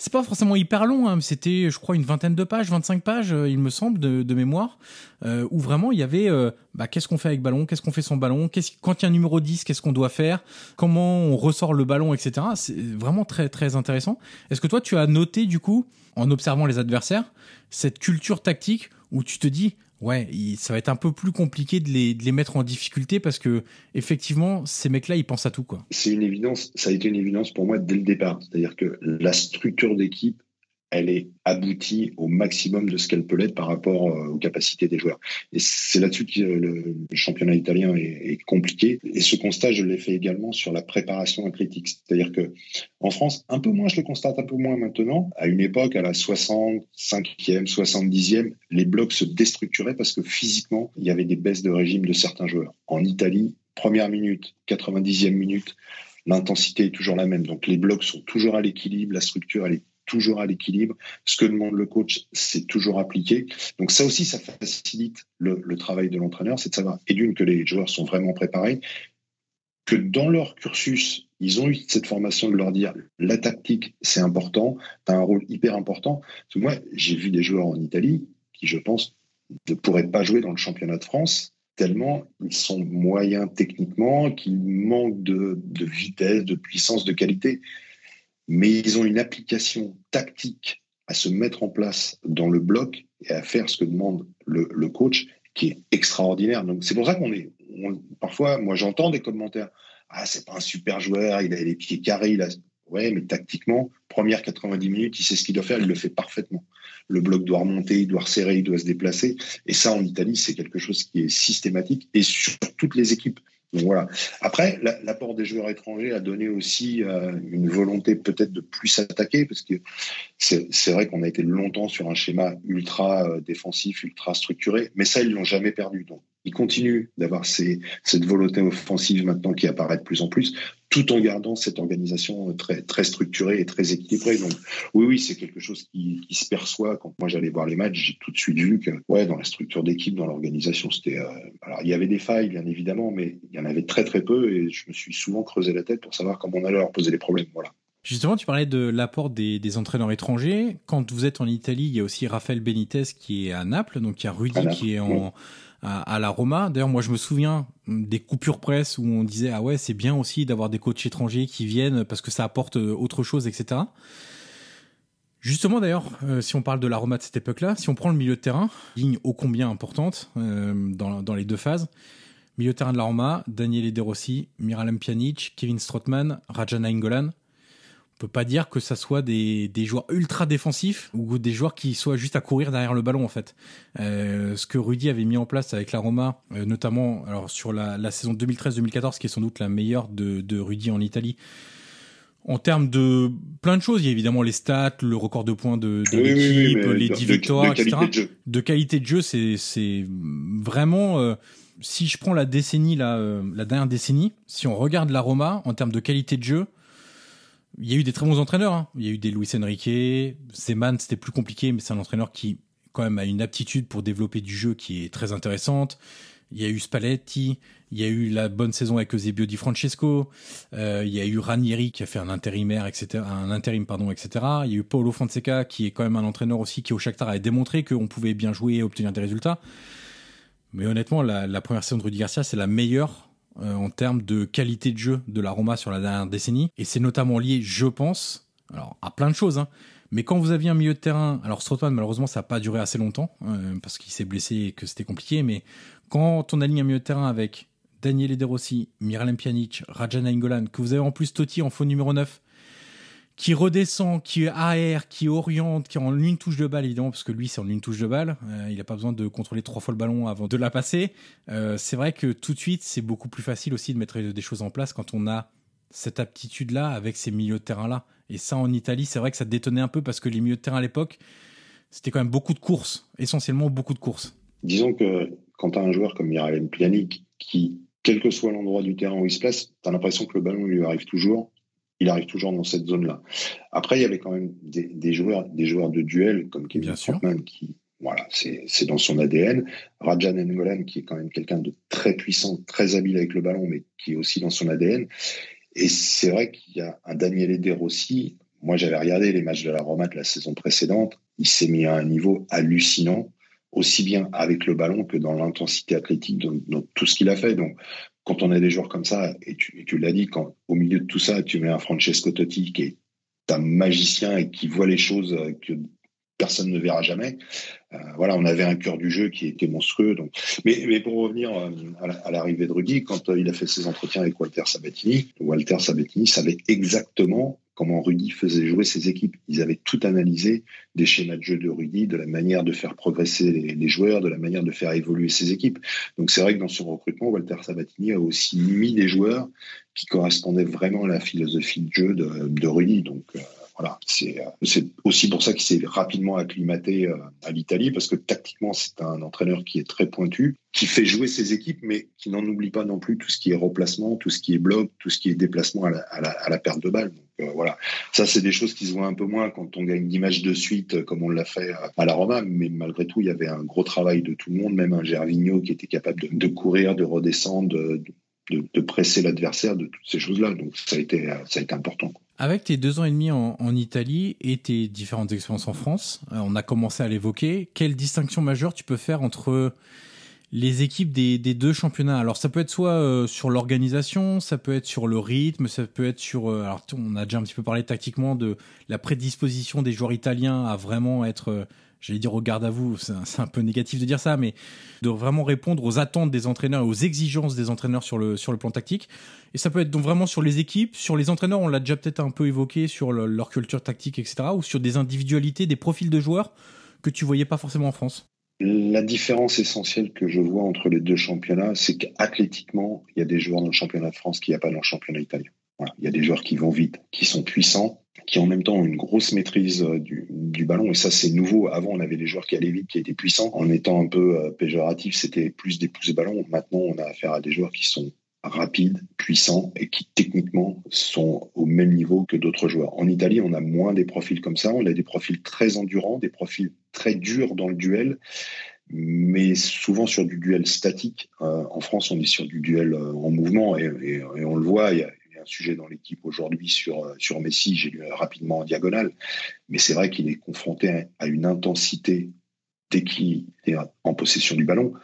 c'est pas forcément hyper long, hein, c'était, je crois, une vingtaine de pages, 25 pages, euh, il me semble, de, mémoire, euh, où vraiment il y avait euh, bah, qu'est-ce qu'on fait avec ballon, qu'est-ce qu'on fait sans ballon, qu'est-ce, quand il y a un numéro 10, qu'est-ce qu'on doit faire, comment on ressort le ballon, etc. C'est vraiment très, très intéressant. Est-ce que toi, tu as noté, du coup, en observant les adversaires, cette culture tactique où tu te dis, ouais, ça va être un peu plus compliqué de les, de les, mettre en difficulté parce que effectivement, ces mecs-là, ils pensent à tout, quoi. C'est une évidence. Ça a été une évidence pour moi dès le départ. C'est-à-dire que la structure d'équipe, elle est aboutie au maximum de ce qu'elle peut l'être par rapport euh, aux capacités des joueurs. Et c'est là-dessus que le, championnat italien est, compliqué. Et ce constat, je l'ai fait également sur la préparation athlétique. C'est-à-dire que en France, un peu moins, je le constate un peu moins maintenant. À une époque, à la 65e, 70e, les blocs se déstructuraient parce que physiquement, il y avait des baisses de régime de certains joueurs. En Italie, première minute, 90e minute, l'intensité est toujours la même. Donc les blocs sont toujours à l'équilibre, la structure elle est toujours à l'équilibre. Ce que demande le coach, c'est toujours appliqué. Donc ça aussi, ça facilite le, travail de l'entraîneur, c'est de savoir, et d'une, que les joueurs sont vraiment préparés, que dans leur cursus, ils ont eu cette formation de leur dire, la tactique, c'est important, tu as un rôle hyper important. moi, j'ai vu des joueurs en Italie qui, je pense, ne pourraient pas jouer dans le championnat de France tellement ils sont moyens techniquement, qu'ils manquent de, de vitesse, de puissance, de qualité mais ils ont une application tactique à se mettre en place dans le bloc et à faire ce que demande le, coach qui est extraordinaire. Donc c'est pour ça qu'on est, parfois, moi j'entends des commentaires. Ah, c'est pas un super joueur, il a les pieds carrés, il a. Ouais, mais tactiquement, première 90 minutes, il sait ce qu'il doit faire, il le fait parfaitement. Le bloc doit remonter, il doit resserrer, il doit se déplacer. Et ça, en Italie, c'est quelque chose qui est systématique et sur toutes les équipes. Donc voilà. Après, l'apport des joueurs étrangers a donné aussi euh, une volonté peut-être de plus s'attaquer, parce que c'est vrai qu'on a été longtemps sur un schéma ultra euh, défensif, ultra structuré, mais ça, ils l'ont jamais perdu. Donc, ils continuent d'avoir cette volonté offensive maintenant qui apparaît de plus en plus, tout en gardant cette organisation très, très structurée et très équilibrée. Donc, oui, oui, c'est quelque chose qui, se perçoit. Quand moi j'allais voir les matchs, j'ai tout de suite vu que, ouais, dans la structure d'équipe, dans l'organisation, c'était. Euh, alors, il y avait des failles, bien évidemment, mais il y en avait très, très peu et je me suis souvent creusé la tête pour savoir comment on allait leur poser les problèmes. Voilà. Justement, tu parlais de l'apport des, entraîneurs étrangers. Quand vous êtes en Italie, il y a aussi Raphaël Benitez qui est à Naples, donc il y a Rudy qui est en, à, la Roma. D'ailleurs, moi, je me souviens des coupures presse où on disait ah ouais, c'est bien aussi d'avoir des coachs étrangers qui viennent parce que ça apporte euh, autre chose, etc. Justement, d'ailleurs, euh, si on parle de la Roma de cette époque-là, si on prend le milieu de terrain, ligne ô combien importante euh, dans, dans les deux phases. Milieu de terrain de la Roma, Daniele De Rossi, Miralem Pjanic, Kevin Strootman, Rajana Ingolan peut pas dire que ça soit des, des, joueurs ultra défensifs ou des joueurs qui soient juste à courir derrière le ballon en fait. Euh, ce que Rudy avait mis en place avec la Roma, euh, notamment alors sur la, la saison 2013-2014, qui est sans doute la meilleure de, de Rudy en Italie. En termes de plein de choses, il y a évidemment les stats, le record de points de, de l'équipe, les 10 victoires, de etc. De, de, qualité de jeu, c'est, c'est vraiment. Euh, si je prends la décennie, la, euh, la dernière décennie, si on regarde la Roma en termes de qualité de jeu, il y a eu des très bons entraîneurs. Hein. Il y a eu des Luis Enrique, Zeman, c'était plus compliqué, mais c'est un entraîneur qui quand même a une aptitude pour développer du jeu qui est très intéressante. Il y a eu Spalletti, il y a eu la bonne saison avec Eusebio Di Francesco, euh, il y a eu Ranieri qui a fait un intérimaire, etc., un intérim, pardon, etc. Il y a eu Paulo Fonseca qui est quand même un entraîneur aussi qui au Shakhtar a démontré qu'on pouvait bien jouer et obtenir des résultats. Mais honnêtement, la, la première saison de Rudy Garcia, c'est la meilleure euh, en termes de qualité de jeu de la Roma sur la dernière décennie. Et c'est notamment lié, je pense, alors à plein de choses, hein, mais quand vous aviez un milieu de terrain, alors Strootman malheureusement ça n'a pas duré assez longtemps euh, parce qu'il s'est blessé et que c'était compliqué, mais quand on aligne un milieu de terrain avec Daniel De Rossi, Miralem Pjanic, Rajana Ingolan, que vous avez en plus Totti en faux numéro 9, qui redescend, qui aère, qui oriente, qui est en une touche de balle, évidemment, parce que lui, c'est en une touche de balle. Euh, il n'a pas besoin de contrôler trois fois le ballon avant de la passer. Euh, c'est vrai que tout de suite, c'est beaucoup plus facile aussi de mettre des choses en place quand on a cette aptitude-là avec ces milieux de terrain-là. Et ça, en Italie, c'est vrai que ça détonnait un peu parce que les milieux de terrain à l'époque, c'était quand même beaucoup de courses, essentiellement beaucoup de courses. Disons que quand tu as un joueur comme Miralem Pjanic qui, quel que soit l'endroit du terrain où il se place, tu as l'impression que le ballon lui arrive toujours il arrive toujours dans cette zone-là. Après, il y avait quand même des, joueurs, des joueurs de duel comme Kevin Strootman qui, voilà, c'est dans son ADN. Rajan Ngolan qui est quand même quelqu'un de très puissant, très habile avec le ballon, mais qui est aussi dans son ADN. Et c'est vrai qu'il y a un Daniel Eder aussi. Moi, j'avais regardé les matchs de la Roma de la saison précédente. Il s'est mis à un niveau hallucinant, aussi bien avec le ballon que dans l'intensité athlétique, dans, tout ce qu'il a fait. Donc, quand on a des joueurs comme ça, et tu, l'as dit, au milieu de tout ça, tu mets un Francesco Totti qui est un magicien et qui voit les choses que personne ne verra jamais. Euh, voilà, on avait un cœur du jeu qui était monstrueux. Donc, mais, mais pour revenir euh, à l'arrivée de Rudy, quand euh, il a fait ses entretiens avec Walter Sabatini, Walter Sabatini savait exactement comment Rudy faisait jouer ses équipes. Ils avaient tout analysé des schémas de jeu de Rudy, de la manière de faire progresser les, joueurs, de la manière de faire évoluer ses équipes. Donc c'est vrai que dans son recrutement, Walter Sabatini a aussi mis des joueurs qui correspondaient vraiment à la philosophie de jeu de, Rudy. Donc euh, voilà, c'est aussi pour ça qu'il s'est rapidement acclimaté euh, à l'Italie, parce que tactiquement, c'est un entraîneur qui est très pointu, qui fait jouer ses équipes, mais qui n'en oublie pas non plus tout ce qui est replacement, tout ce qui est bloc, tout ce qui est déplacement à la, perte de balle. Euh, voilà, ça c'est des choses qui se voient un peu moins quand on gagne 10 matchs de suite, euh, comme on l'a fait à la Roma, mais malgré tout, il y avait un gros travail de tout le monde, même un Gervinho qui était capable de, courir, de redescendre, de, de, presser l'adversaire, de toutes ces choses-là. Donc ça a été, ça a été important. Avec tes deux ans et demi en, Italie et tes différentes expériences en France, euh, on a commencé à l'évoquer. Quelle distinction majeure tu peux faire entre les équipes des, deux championnats? Alors ça peut être soit euh, sur l'organisation, ça peut être sur le rythme, ça peut être sur... Euh, alors on a déjà un petit peu parlé tactiquement de la prédisposition des joueurs italiens à vraiment être... j'allais dire au garde à vous, c'est un, peu négatif de dire ça, mais de vraiment répondre aux attentes des entraîneurs aux exigences des entraîneurs sur le, sur le plan tactique. Et ça peut être donc vraiment sur les équipes, sur les entraîneurs, on l'a déjà peut-être un peu évoqué, sur leur culture tactique, etc., ou sur des individualités, des profils de joueurs que tu voyais pas forcément en France? La différence essentielle que je vois entre les deux championnats, c'est qu'athlétiquement, il y a des joueurs dans le championnat de France qu'il n'y a pas dans le championnat italien. Il y a des joueurs qui vont vite, qui sont puissants, qui en même temps ont une grosse maîtrise euh, du, ballon. Et ça, c'est nouveau. Avant, on avait des joueurs qui allaient vite, qui étaient puissants. En étant un peu euh, péjoratif, c'était plus des pouces de ballon. Maintenant, on a affaire à des joueurs qui sont rapides, puissants et qui techniquement sont au même niveau que d'autres joueurs. En Italie, on a moins des profils comme ça, on a des profils très endurants, des profils très durs dans le duel, mais souvent sur du duel statique. Euh, en France, on est sur du duel en mouvement et, on le voit, un sujet dans l'équipe aujourd'hui sur, euh, sur Messi, j'ai lu rapidement en diagonale, mais c'est vrai qu'il est confronté à une intensité dès qu'il est en possession du ballon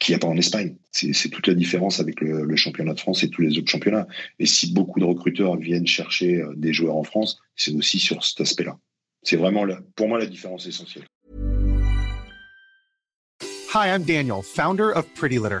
qu'il n'y a pas en Espagne. C'est toute la différence avec le, championnat de France et tous les autres championnats. Et si beaucoup de recruteurs viennent chercher euh, des joueurs en France, c'est aussi sur cet aspect-là. C'est vraiment, pour moi, la différence essentielle. Hi, I'm Daniel, founder of Pretty Litter.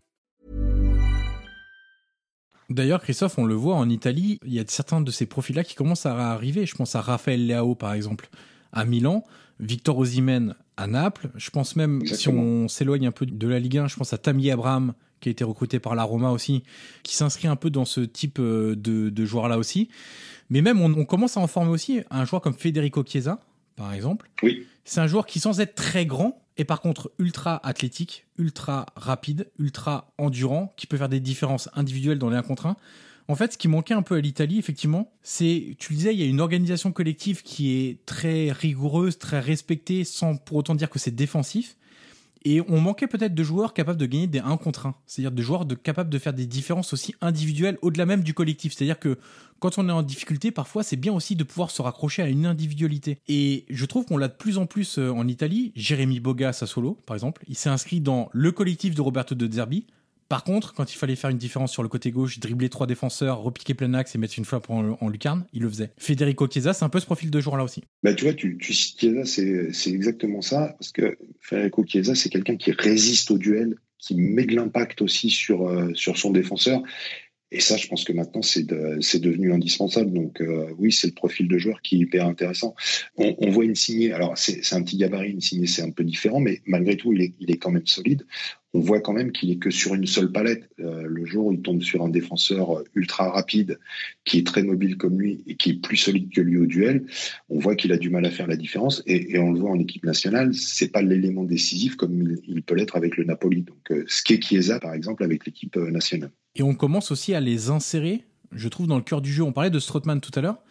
D'ailleurs, Christophe, on le voit en Italie, il y a certains de ces profils-là qui commencent à arriver. Je pense à Raphaël Leao, par exemple, à Milan. Victor Osimhen à Naples. Je pense même, Exactement. si on s'éloigne un peu de la Ligue 1, je pense à Tammy Abraham qui a été recruté par la Roma aussi, qui s'inscrit un peu dans ce type euh, de, de joueur-là aussi. Mais même, on, commence à en former aussi un joueur comme Federico Chiesa, par exemple. Oui. C'est un joueur qui, sans être très grand, est par contre ultra athlétique, ultra rapide, ultra endurant, qui peut faire des différences individuelles dans les 1 contre 1. En fait, ce qui manquait un peu à l'Italie, effectivement, c'est, tu le disais, il y a une organisation collective qui est très rigoureuse, très respectée, sans pour autant dire que c'est défensif. Et on manquait peut-être de joueurs capables de gagner des 1 contre 1. C'est-à-dire de joueurs capables de faire des différences aussi individuelles au-delà même du collectif. C'est-à-dire que quand on est en difficulté, parfois c'est bien aussi de pouvoir se raccrocher à une individualité. Et je trouve qu'on l'a de plus en plus euh, en Italie. Jérémy Boga à solo, par exemple, il s'est inscrit dans le collectif de Roberto De Zerbi. Par contre, quand il fallait faire une différence sur le côté gauche, dribbler trois défenseurs, repiquer plein axe et mettre une frappe en, lucarne, il le faisait. Federico Chiesa, c'est un peu ce profil de joueur-là aussi. Bah, tu vois, tu, tu Chiesa, c'est exactement ça, parce que Federico Chiesa, c'est quelqu'un qui résiste au duel, qui met de l'impact aussi sur, euh, son défenseur. Et ça, je pense que maintenant, c'est devenu indispensable. Donc, euh, oui, c'est le profil de joueur qui est hyper intéressant. On, voit signée. alors c'est un petit gabarit, signée, c'est un peu différent, mais malgré tout, il est, il est quand même solide on voit quand même qu'il est que sur une seule palette. Euh, le jour où il tombe sur un défenseur euh, ultra rapide, qui est très mobile comme lui et qui est plus solide que lui au duel, on voit qu'il a du mal à faire la différence. Et, on le voit en équipe nationale, c'est pas l'élément décisif comme il, peut l'être avec le Napoli. Donc, euh, ce qu'est Chiesa, par exemple, avec l'équipe nationale. Et on commence aussi à les insérer, je trouve, dans le cœur du jeu. On parlait de Strootman tout à l'heure.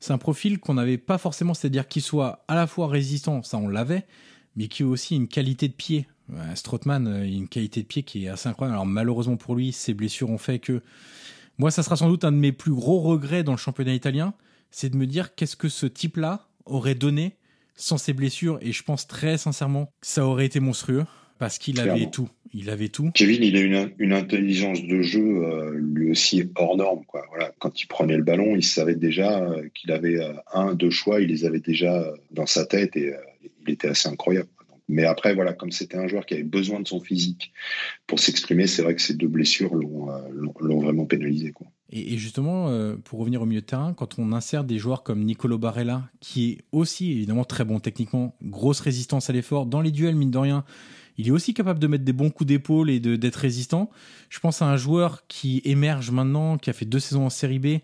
C'est un profil qu'on n'avait pas forcément, c'est-à-dire qu'il soit à la fois résistant, ça on l'avait, mais qui a aussi une qualité de pied Strootman, euh, il a une qualité de pied qui est assez incroyable. Alors malheureusement pour lui, ses blessures ont fait que moi, ça sera sans doute un de mes plus gros regrets dans le championnat italien, c'est de me dire qu'est-ce que ce type-là aurait donné sans ses blessures. Et je pense très sincèrement que ça aurait été monstrueux parce qu'il avait tout. Il avait tout. Kevin, il a une, une intelligence de jeu euh, lui aussi hors norme. Quoi. Voilà, quand il prenait le ballon, il savait déjà euh, qu'il avait un, deux choix, il les avait déjà dans sa tête et il était assez incroyable. Mais après, voilà, comme c'était un joueur qui avait besoin de son physique pour s'exprimer, c'est vrai que ces deux blessures l'ont euh, vraiment pénalisé. Et, justement, euh, pour revenir au milieu de terrain, quand on insère des joueurs comme Nicolo Barella, qui est aussi évidemment très bon techniquement, grosse résistance à l'effort, dans les duels, mine de rien, il est aussi capable de mettre des bons coups d'épaule et d'être résistant. Je pense à un joueur qui émerge maintenant, qui a fait deux saisons en série B,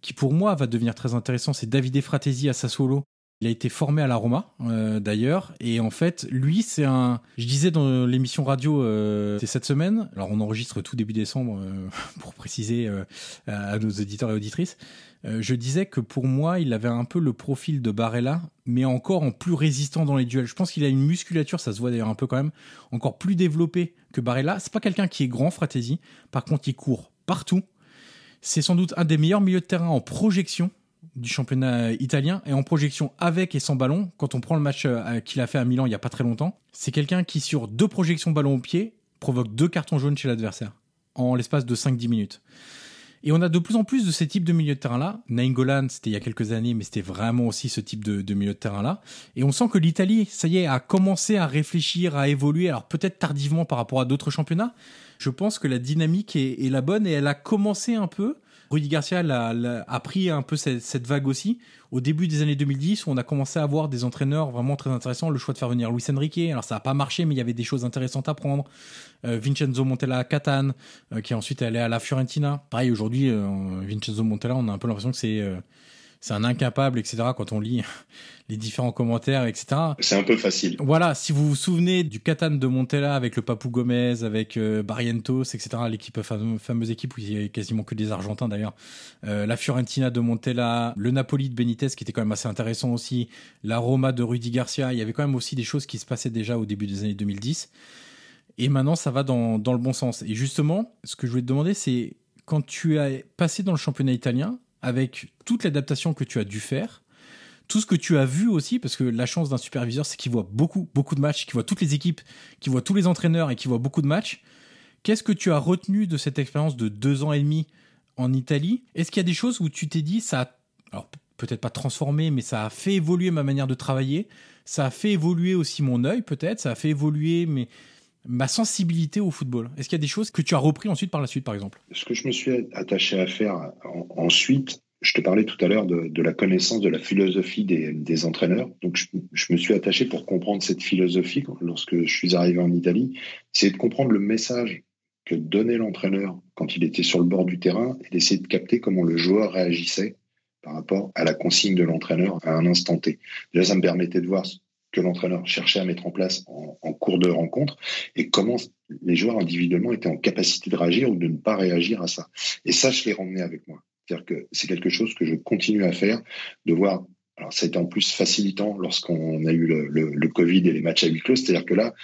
qui pour moi va devenir très intéressant, c'est Davide Fratesi à Sassuolo, Il a été formé à la Roma, euh, d'ailleurs. Et en fait, lui, c'est un. Je disais dans l'émission radio euh, cette semaine. Alors, on enregistre tout début décembre euh, pour préciser euh, à nos auditeurs et auditrices. Euh, je disais que pour moi, il avait un peu le profil de Barella, mais encore en plus résistant dans les duels. Je pense qu'il a une musculature, ça se voit d'ailleurs un peu quand même, encore plus développée que Barella. C'est pas quelqu'un qui est grand, Fratesi. Par contre, il court partout. C'est sans doute un des meilleurs milieux de terrain en projection du championnat italien et en projection avec et sans ballon. Quand on prend le match euh, qu'il a fait à Milan il y a pas très longtemps, c'est quelqu'un qui sur deux projections ballon au pied provoque deux cartons jaunes chez l'adversaire en l'espace de 5-10 minutes. Et on a de plus en plus de ces types de milieux de terrain-là. Nainggolan, c'était il y a quelques années, mais c'était vraiment aussi ce type de, milieu de terrain-là. Et on sent que l'Italie, ça y est, a commencé à réfléchir, à évoluer, alors peut-être tardivement par rapport à d'autres championnats. Je pense que la dynamique est, est la bonne et elle a commencé un peu Rudy Garcia l'a- a pris un peu cette, cette vague aussi. Au début des années 2010, où on a commencé à avoir des entraîneurs vraiment très intéressants. Le choix de faire venir Luis Enrique. Alors ça n'a pas marché, mais il y avait des choses intéressantes à prendre. Euh, Vincenzo Montella à Catane, euh, qui est ensuite allé à la Fiorentina. Pareil, aujourd'hui, euh, Vincenzo Montella, on a un peu l'impression que c'est, euh, c'est un incapable, etc. Quand on lit les différents commentaires, etc. C'est un peu facile. Voilà, si vous vous souvenez du Catane de Montella avec le Papou Gomez, avec euh, Barrientos, etc., l'équipe fame- fameuse équipe où il y a quasiment que des Argentins d'ailleurs, Euh, la Fiorentina de Montella, le Napoli de Benitez qui était quand même assez intéressant aussi, la Roma de Rudy Garcia, il y avait quand même aussi des choses qui se passaient déjà au début des années 2010. Et maintenant, ça va dans, dans le bon sens. Et justement, ce que je voulais te demander, c'est quand tu as passé dans le championnat italien, avec toute l'adaptation que tu as dû faire, tout ce que tu as vu aussi, parce que la chance d'un superviseur, c'est qu'il voit beaucoup, beaucoup de matchs, qu'il voit toutes les équipes, qu'il voit tous les entraîneurs et qu'il voit beaucoup de matchs. Qu'est-ce que tu as retenu de cette expérience de deux ans et demi en Italie? Est-ce qu'il y a des choses où tu t'es dit, ça a, peut-être pas transformé, mais ça a fait évoluer ma manière de travailler, ça a fait évoluer aussi mon œil peut-être, ça a fait évoluer mes, ma sensibilité au football Est-ce qu'il y a des choses que tu as repris ensuite par la suite, par exemple? Ce que je me suis attaché à faire en- ensuite, je te parlais tout à l'heure de, la connaissance de la philosophie des, entraîneurs. Donc, je, je me suis attaché pour comprendre cette philosophie lorsque je suis arrivé en Italie. C'est de comprendre le message que donnait l'entraîneur quand il était sur le bord du terrain et d'essayer de capter comment le joueur réagissait par rapport à la consigne de l'entraîneur à un instant T. Déjà, ça me permettait de voir l'entraîneur cherchait à mettre en place en, cours de rencontre et comment les joueurs individuellement étaient en capacité de réagir ou de ne pas réagir à ça. Et ça, je l'ai ramené avec moi. C'est-à-dire que c'est quelque chose que je continue à faire, de voir. Alors, ça a été en plus facilitant lorsqu'on a eu le Covid et les matchs à huis clos. C'est-à-dire que là,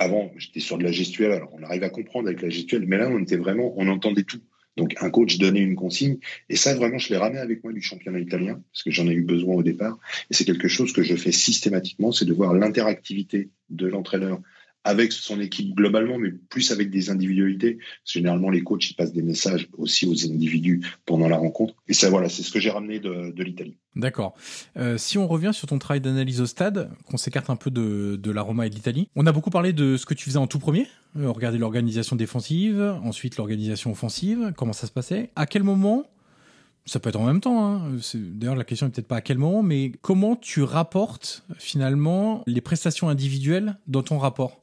avant, j'étais sur de la gestuelle. Alors, on arrive à comprendre avec la gestuelle, mais là, on était vraiment, on entendait tout. Donc, un coach donnait une consigne. Et ça, vraiment, je l'ai ramené avec moi du championnat italien, parce que j'en ai eu besoin au départ. Et c'est quelque chose que je fais systématiquement, c'est de voir l'interactivité de l'entraîneur avec son équipe globalement, mais plus avec des individualités. Généralement, les coachs, ils passent des messages aussi aux individus pendant la rencontre. Et ça, voilà, c'est ce que j'ai ramené de, l'Italie. D'accord. Euh, si on revient sur ton travail d'analyse au stade, qu'on s'écarte un peu de, la Roma et de l'Italie, on a beaucoup parlé de ce que tu faisais en tout premier, euh, regarder l'organisation défensive, ensuite l'organisation offensive, comment ça se passait. À quel moment, ça peut être en même temps, hein, d'ailleurs la question est peut-être pas à quel moment, mais comment tu rapportes finalement les prestations individuelles dans ton rapport?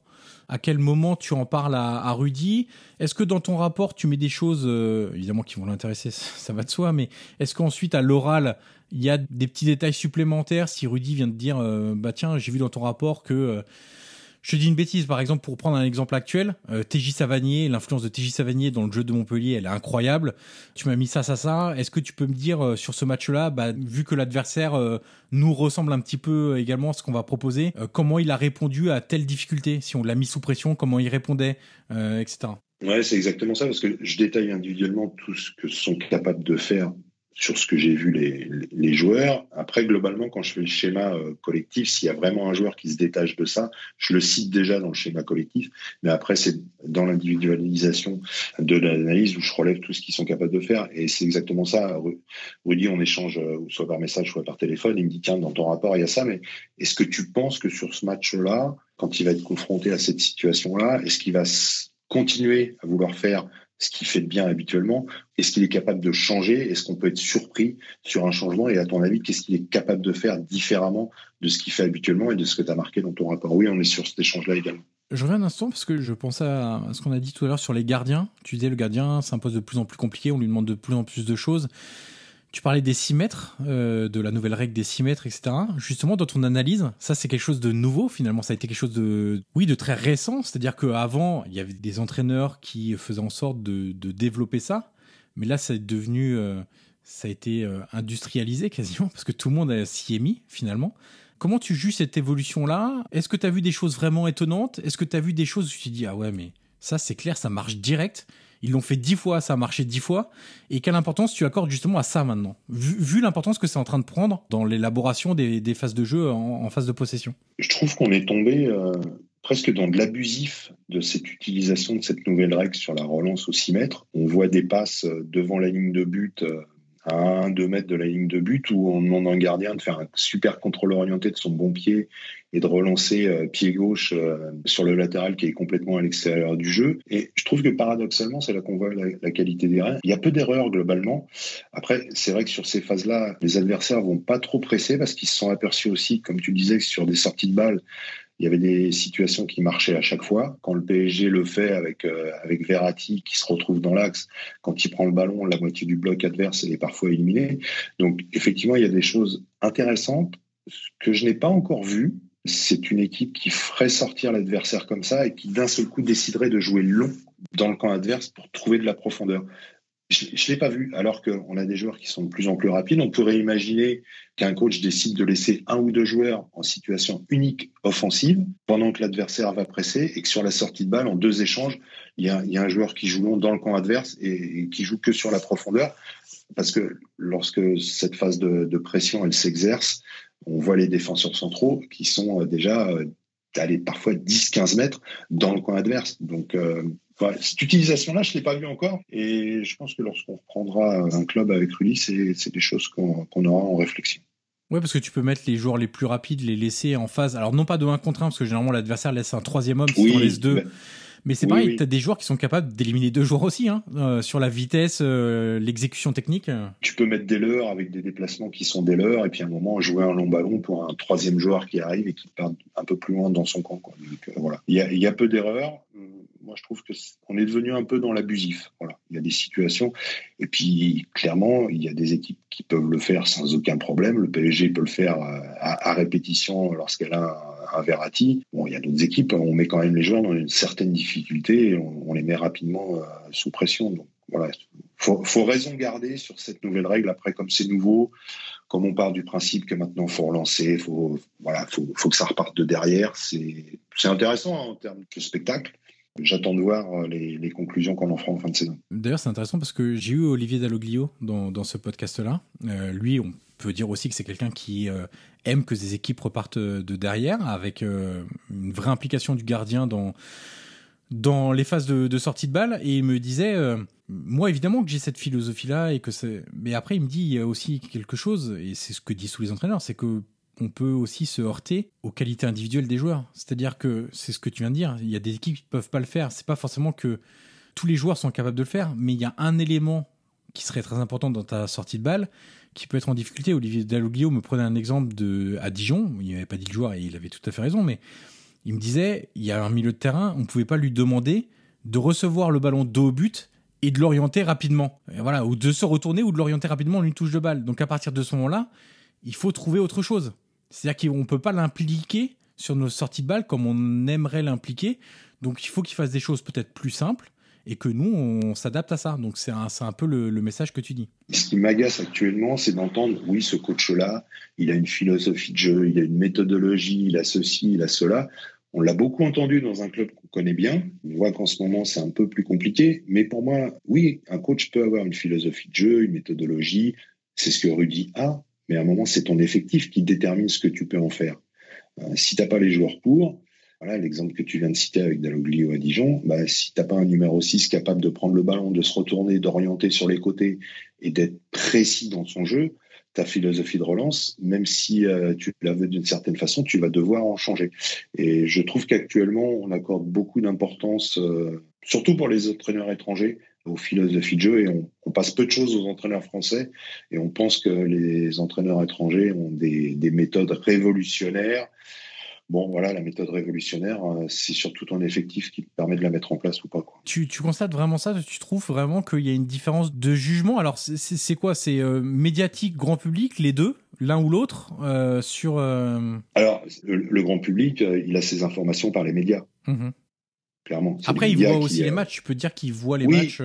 À quel moment tu en parles à, à Rudy? Est-ce que dans ton rapport, tu mets des choses, euh, évidemment, qui vont l'intéresser, ça, va de soi, mais est-ce qu'ensuite, à l'oral, il y a des petits détails supplémentaires si Rudy vient de dire, euh, bah tiens, j'ai vu dans ton rapport que... euh, je dis une bêtise, par exemple, pour prendre un exemple actuel, euh, TJ Savanier, l'influence de TJ Savanier dans le jeu de Montpellier, elle est incroyable. Tu m'as mis ça, ça, ça. Est-ce que tu peux me dire euh, sur ce match-là, bah, vu que l'adversaire euh, nous ressemble un petit peu également à ce qu'on va proposer, euh, comment il a répondu à telle difficulté? Si on l'a mis sous pression, comment il répondait, euh, etc. Ouais, c'est exactement ça, parce que je détaille individuellement tout ce que sont capables de faire sur ce que j'ai vu les, joueurs. Après, globalement, quand je fais le schéma euh, collectif, s'il y a vraiment un joueur qui se détache de ça, je le cite déjà dans le schéma collectif. Mais après, c'est dans l'individualisation de l'analyse où je relève tout ce qu'ils sont capables de faire. Et c'est exactement ça. Ru- Rudy, on échange euh, soit par message, soit par téléphone. Il me dit, tiens, dans ton rapport, il y a ça. Mais est-ce que tu penses que sur ce match-là, quand il va être confronté à cette situation-là, est-ce qu'il va continuer à vouloir faire ce qu'il fait de bien habituellement Est-ce qu'il est capable de changer Est-ce qu'on peut être surpris sur un changement Et à ton avis, qu'est-ce qu'il est capable de faire différemment de ce qu'il fait habituellement et de ce que tu as marqué dans ton rapport? Oui, on est sur cet échange-là également. Je reviens un instant parce que je pensais à ce qu'on a dit tout à l'heure sur les gardiens. Tu disais le gardien, poste de plus en plus compliqué, on lui demande de plus en plus de choses. Tu parlais des 6 mètres, euh, de la nouvelle règle des 6 mètres, etc. Justement, dans ton analyse, ça c'est quelque chose de nouveau finalement, ça a été quelque chose de, oui, de très récent. C'est-à-dire qu'avant, il y avait des entraîneurs qui faisaient en sorte de, développer ça, mais là, ça est devenu, euh, ça a été euh, industrialisé quasiment, parce que tout le monde s'y est mis finalement. Comment tu juges cette évolution-là? Est-ce que tu as vu des choses vraiment étonnantes? Est-ce que tu as vu des choses où tu te dis, ah ouais, mais ça c'est clair, ça marche direct? Ils l'ont fait dix fois, ça a marché dix fois. Et quelle importance tu accordes justement à ça maintenant Vu, l'importance que c'est en train de prendre dans l'élaboration des, phases de jeu en, phase de possession? Je trouve qu'on est tombé euh, presque dans de l'abusif de cette utilisation de cette nouvelle règle sur la relance au 6 mètres. On voit des passes euh, devant la ligne de but euh, à 1-2 mètres de la ligne de but où on demande à un gardien de faire un super contrôle orienté de son bon pied et de relancer euh, pied gauche euh, sur le latéral qui est complètement à l'extérieur du jeu. Et je trouve que paradoxalement, c'est là qu'on voit la, qualité des reins. Il y a peu d'erreurs globalement. Après, c'est vrai que sur ces phases-là, les adversaires vont pas trop presser parce qu'ils se sont aperçus aussi, comme tu disais, sur des sorties de balles, il y avait des situations qui marchaient à chaque fois. Quand le PSG le fait avec, euh, avec Verratti qui se retrouve dans l'axe, quand il prend le ballon, la moitié du bloc adverse est parfois éliminée. Donc effectivement, il y a des choses intéressantes que je n'ai pas encore vues. C'est une équipe qui ferait sortir l'adversaire comme ça et qui d'un seul coup déciderait de jouer long dans le camp adverse pour trouver de la profondeur. Je ne l'ai pas vu, alors qu'on a des joueurs qui sont de plus en plus rapides. On pourrait imaginer qu'un coach décide de laisser un ou deux joueurs en situation unique offensive pendant que l'adversaire va presser et que sur la sortie de balle, en deux échanges, il y a, un joueur qui joue long dans le camp adverse et, qui joue que sur la profondeur. Parce que lorsque cette phase de, pression, elle s'exerce, on voit les défenseurs centraux qui sont euh, déjà euh, allés parfois 10-15 mètres dans le camp adverse. Donc, euh, cette utilisation-là, je ne l'ai pas vue encore. Et je pense que lorsqu'on reprendra un club avec Rudy, c'est des choses qu'on aura en réflexion. Ouais, parce que tu peux mettre les joueurs les plus rapides, les laisser en phase. Alors, non pas de 1 contre 1, parce que généralement l'adversaire laisse un troisième homme, si oui, on laisse deux. Mais c'est pareil, tu as des joueurs qui sont capables d'éliminer deux joueurs aussi, hein, euh, sur la vitesse, euh, l'exécution technique. Tu peux mettre des leurs avec des déplacements qui sont des leurs, et puis à un moment jouer un long ballon pour un troisième joueur qui arrive et qui part un peu plus loin dans son camp. Donc, euh, voilà. Il y a, y a, peu d'erreurs moi, je trouve qu'on est, est devenu un peu dans l'abusif. Voilà. Il y a des situations. Et puis, clairement, il y a des équipes qui peuvent le faire sans aucun problème. Le PSG peut le faire à, répétition lorsqu'elle a un, Verratti. Bon, il y a d'autres équipes, on met quand même les joueurs dans une certaine difficulté on, les met rapidement euh, sous pression. Donc, voilà. Faut, raison garder sur cette nouvelle règle. Après, comme c'est nouveau, comme on part du principe que maintenant faut relancer, faut voilà, faut, faut que ça reparte de derrière. C'est intéressant hein, en termes de spectacle. J'attends de voir euh, les, conclusions qu'on en fera en fin de saison. D'ailleurs, c'est intéressant parce que j'ai eu Olivier Dalloglio dans, ce podcast-là. Euh, lui, on peut dire aussi que c'est quelqu'un qui euh, aime que des équipes repartent de derrière, avec une vraie implication du gardien dans, dans les phases de, sortie de balle. Et il me disait, moi évidemment que j'ai cette philosophie-là, mais après il me dit, aussi quelque chose, et c'est ce que disent tous les entraîneurs, c'est que on peut aussi se heurter aux qualités individuelles des joueurs. C'est-à-dire que c'est ce que tu viens de dire, il y a des équipes qui ne peuvent pas le faire. C'est pas forcément que tous les joueurs sont capables de le faire, mais il y a un élément qui serait très important dans ta sortie de balle qui peut être en difficulté. Olivier Dalloglio me prenait un exemple de à Dijon, il n'avait pas dit le joueur et il avait tout à fait raison, mais il me disait il y a un milieu de terrain, on ne pouvait pas lui demander de recevoir le ballon dos au but et de l'orienter rapidement. voilà, ou de se retourner ou de l'orienter rapidement en une touche de balle. Donc à partir de ce moment-là, il faut trouver autre chose. C'est-à-dire qu'on ne peut pas l'impliquer sur nos sorties de balles comme on aimerait l'impliquer. Donc il faut qu'il fasse des choses peut-être plus simples et que nous, on s'adapte à ça. Donc c'est un, un, peu le, message que tu dis. Ce qui m'agace actuellement, c'est d'entendre, oui, ce coach-là, il a une philosophie de jeu, il a une méthodologie, il a ceci, il a cela. On l'a beaucoup entendu dans un club qu'on connaît bien. On voit qu'en ce moment, c'est un peu plus compliqué. Mais pour moi, oui, un coach peut avoir une philosophie de jeu, une méthodologie. C'est ce que Rudy a mais à un moment, c'est ton effectif qui détermine ce que tu peux en faire. Euh, si tu n'as pas les joueurs pour, voilà l'exemple que tu viens de citer avec Dalloglio à Dijon, bah, si tu n'as pas un numéro 6 capable de prendre le ballon, de se retourner, d'orienter sur les côtés et d'être précis dans son jeu, ta philosophie de relance, même si euh, tu la veux d'une certaine façon, tu vas devoir en changer. Et je trouve qu'actuellement, on accorde beaucoup d'importance, euh, surtout pour les entraîneurs étrangers, aux philosophies de jeu et on, passe peu de choses aux entraîneurs français et on pense que les entraîneurs étrangers ont des, méthodes révolutionnaires bon, voilà, la méthode révolutionnaire, euh, c'est surtout ton effectif qui te permet de la mettre en place ou pas. Quoi. Tu, tu constates vraiment ça? Tu trouves vraiment qu'il y a une différence de jugement? Alors, c'est quoi? C'est euh, médiatique, grand public, les deux L'un ou l'autre euh, sur. Alors, le, grand public, il a ses informations par les médias. Mmh Clairement. Après, il voit aussi les matchs. Tu peux dire qu'il voit les matchs.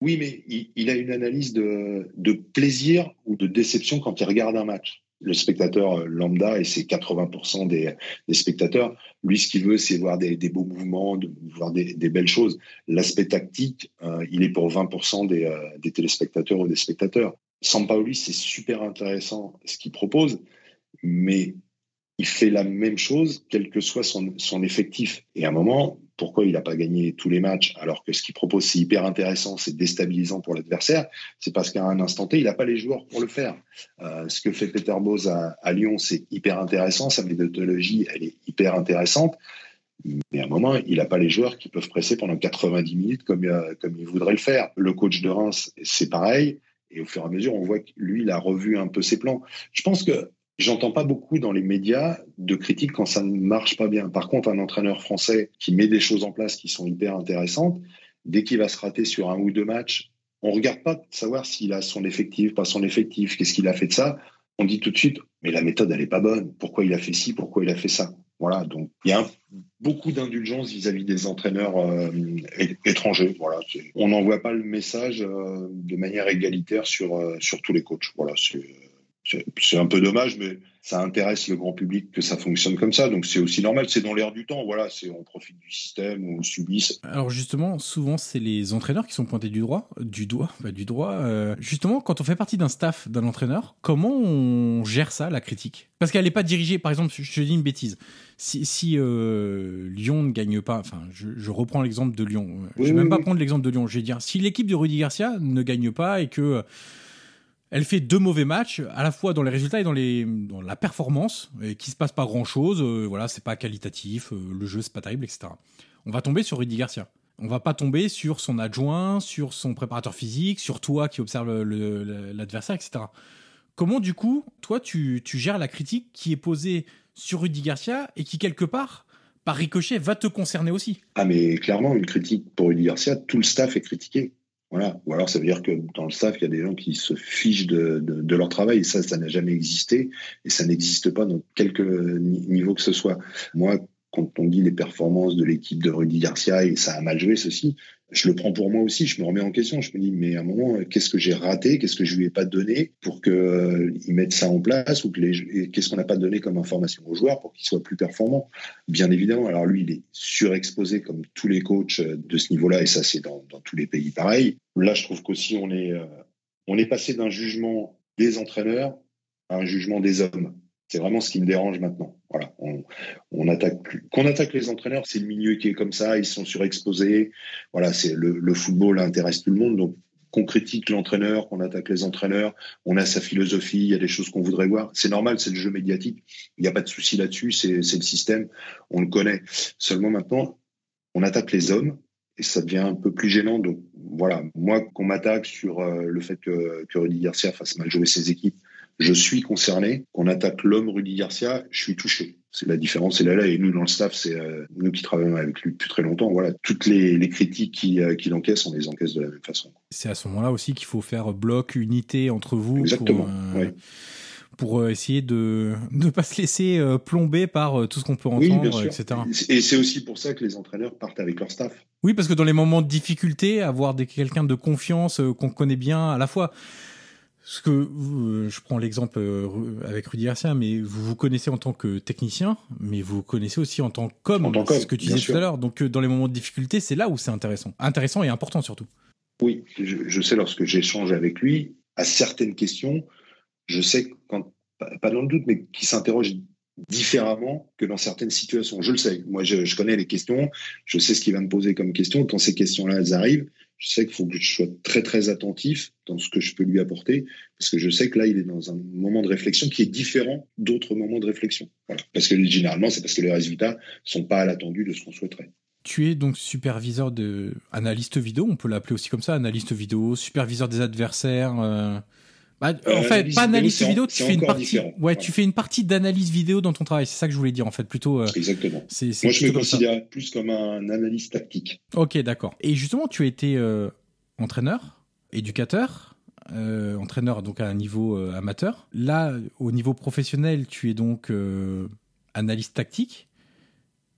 Oui, mais il, a une analyse de, de plaisir ou de déception quand il regarde un match le spectateur lambda, et c'est 80% des, spectateurs, lui, ce qu'il veut, c'est voir des, beaux mouvements, de, voir des, belles choses. L'aspect tactique, euh, il est pour 20% des, euh, des, téléspectateurs ou des spectateurs. Sampaoli, c'est super intéressant ce qu'il propose, mais il fait la même chose, quel que soit son, son effectif. Et à un moment, pourquoi il n'a pas gagné tous les matchs alors que ce qu'il propose, c'est hyper intéressant, c'est déstabilisant pour l'adversaire C'est parce qu'à un instant T, il n'a pas les joueurs pour le faire. Euh, ce que fait Peter Bose à, Lyon, c'est hyper intéressant. Sa méthodologie, elle est hyper intéressante. Mais à un moment, il n'a pas les joueurs qui peuvent presser pendant 90 minutes comme, euh, comme il voudrait le faire. Le coach de Reims, c'est pareil. Et au fur et à mesure, on voit que lui, il a revu un peu ses plans. Je pense que J'entends pas beaucoup dans les médias de critiques quand ça ne marche pas bien. Par contre, un entraîneur français qui met des choses en place qui sont hyper intéressantes, dès qu'il va se rater sur un ou deux matchs, on regarde pas de savoir s'il a son effectif, pas son effectif, qu'est-ce qu'il a fait de ça. On dit tout de suite, mais la méthode, elle est pas bonne. Pourquoi il a fait ci, pourquoi il a fait ça? Voilà, donc il y a beaucoup d'indulgence vis-à-vis des entraîneurs euh, étrangers. Voilà, on n'envoie pas le message euh, de manière égalitaire sur, euh, sur tous les coachs. Voilà, c'est un peu dommage, mais ça intéresse le grand public que ça fonctionne comme ça. Donc c'est aussi normal, c'est dans l'air du temps. Voilà, c'est on profite du système, on le subit. Alors justement, souvent c'est les entraîneurs qui sont pointés du droit, du doigt, bah, du droit. Euh, justement, quand on fait partie d'un staff d'un entraîneur, comment on gère ça, la critique? Parce qu'elle n'est pas dirigée. Par exemple, je te dis une bêtise. Si, si euh, Lyon ne gagne pas, enfin, je, reprends l'exemple de Lyon. je vais même pas prendre l'exemple de Lyon. Je vais dire si l'équipe de Rudy Garcia ne gagne pas et que elle fait deux mauvais matchs, à la fois dans les résultats et dans, la performance, et qui se passe pas grand chose. Euh, voilà, c'est pas qualitatif, euh, le jeu c'est pas terrible, etc. On va tomber sur Rudy Garcia. On va pas tomber sur son adjoint, sur son préparateur physique, sur toi qui observe l'adversaire, etc. Comment du coup, toi, tu, tu gères la critique qui est posée sur Rudy Garcia et qui quelque part par ricochet, va te concerner aussi? Ah, mais clairement, une critique pour Rudy Garcia, tout le staff est critiqué. Voilà. Ou alors ça veut dire que dans le staff, il y a des gens qui se fichent de, de, leur travail et ça, ça n'a jamais existé et ça n'existe pas dans quelque niveau que ce soit. Moi, quand on dit les performances de l'équipe de Rudy Garcia et ça a mal joué ceci, je le prends pour moi aussi, je me remets en question, je me dis mais à un moment qu'est-ce que j'ai raté, qu'est-ce que je lui ai pas donné pour qu'ils euh, mettent ça en place ou que les qu'est-ce qu'on n'a pas donné comme information aux joueurs pour qu'ils soient plus performants? Bien évidemment, alors lui il est surexposé comme tous les coachs de ce niveau-là et ça c'est dans, dans, tous les pays pareil. Là je trouve qu'aussi on est euh, on est passé d'un jugement des entraîneurs à un jugement des hommes. C'est vraiment ce qui me dérange maintenant. Voilà, on, attaque. Qu'on attaque les entraîneurs, c'est le milieu qui est comme ça, ils sont surexposés. Voilà, c'est le, football intéresse tout le monde, donc qu'on critique l'entraîneur, qu'on attaque les entraîneurs, on a sa philosophie, il y a des choses qu'on voudrait voir. C'est normal, c'est le jeu médiatique. Il n'y a pas de souci là-dessus, c'est le système, on le connaît. Seulement maintenant, on attaque les hommes et ça devient un peu plus gênant. Donc voilà, moi qu'on m'attaque sur euh, le fait que, que Rudy Garcia fasse mal jouer ses équipes, je suis concerné. Qu'on attaque l'homme Rudy Garcia, je suis touché. C'est la différence, c'est là là. Et nous, dans le staff, c'est euh, nous qui travaillons avec lui depuis très longtemps. Voilà, toutes les, critiques qu'il euh, encaisse, on les encaisse de la même façon. C'est à ce moment-là aussi qu'il faut faire bloc, unité entre vous. Exactement. Pour, euh, essayer de ne pas se laisser plomber par tout ce qu'on peut entendre, etc. Et c'est aussi pour ça que les entraîneurs partent avec leur staff. Oui, parce que dans les moments de difficulté, avoir quelqu'un de confiance qu'on connaît bien, à la fois ce que euh, je prends l'exemple euh, avec Rudy Garcia, mais vous vous connaissez en tant que technicien, mais vous vous connaissez aussi en tant qu'homme, ce que tu disais tout à l'heure. Donc euh, dans les moments de difficulté, c'est là où c'est intéressant, intéressant et important surtout. Oui, je, sais lorsque j'échange avec lui à certaines questions, je sais quand pas dans le doute, mais qui s'interroge différemment que dans certaines situations. Je le sais. Moi, je, je, connais les questions. Je sais ce qu'il va me poser comme question. Quand ces questions-là, elles arrivent, je sais qu'il faut que je sois très très attentif dans ce que je peux lui apporter, parce que je sais que là, il est dans un moment de réflexion qui est différent d'autres moments de réflexion. Parce que généralement, c'est parce que les résultats sont pas à l'attendu de ce qu'on souhaiterait. Tu es donc superviseur de analyste vidéo, on peut l'appeler aussi comme ça, analyste vidéo, superviseur des adversaires. Euh, Bah, en Euh, fait, analyse pas analyse vidéo, tu fais une partie. Ouais, tu fais une partie d'analyse vidéo dans ton travail. C'est ça que je voulais dire en fait. Plutôt, euh, Exactement. Moi, je me ça. considère plus comme un analyste tactique. Ok, d'accord. Et justement, tu as été euh, entraîneur, éducateur, entraîneur donc à un niveau amateur. Là, au niveau professionnel, tu es donc analyste tactique.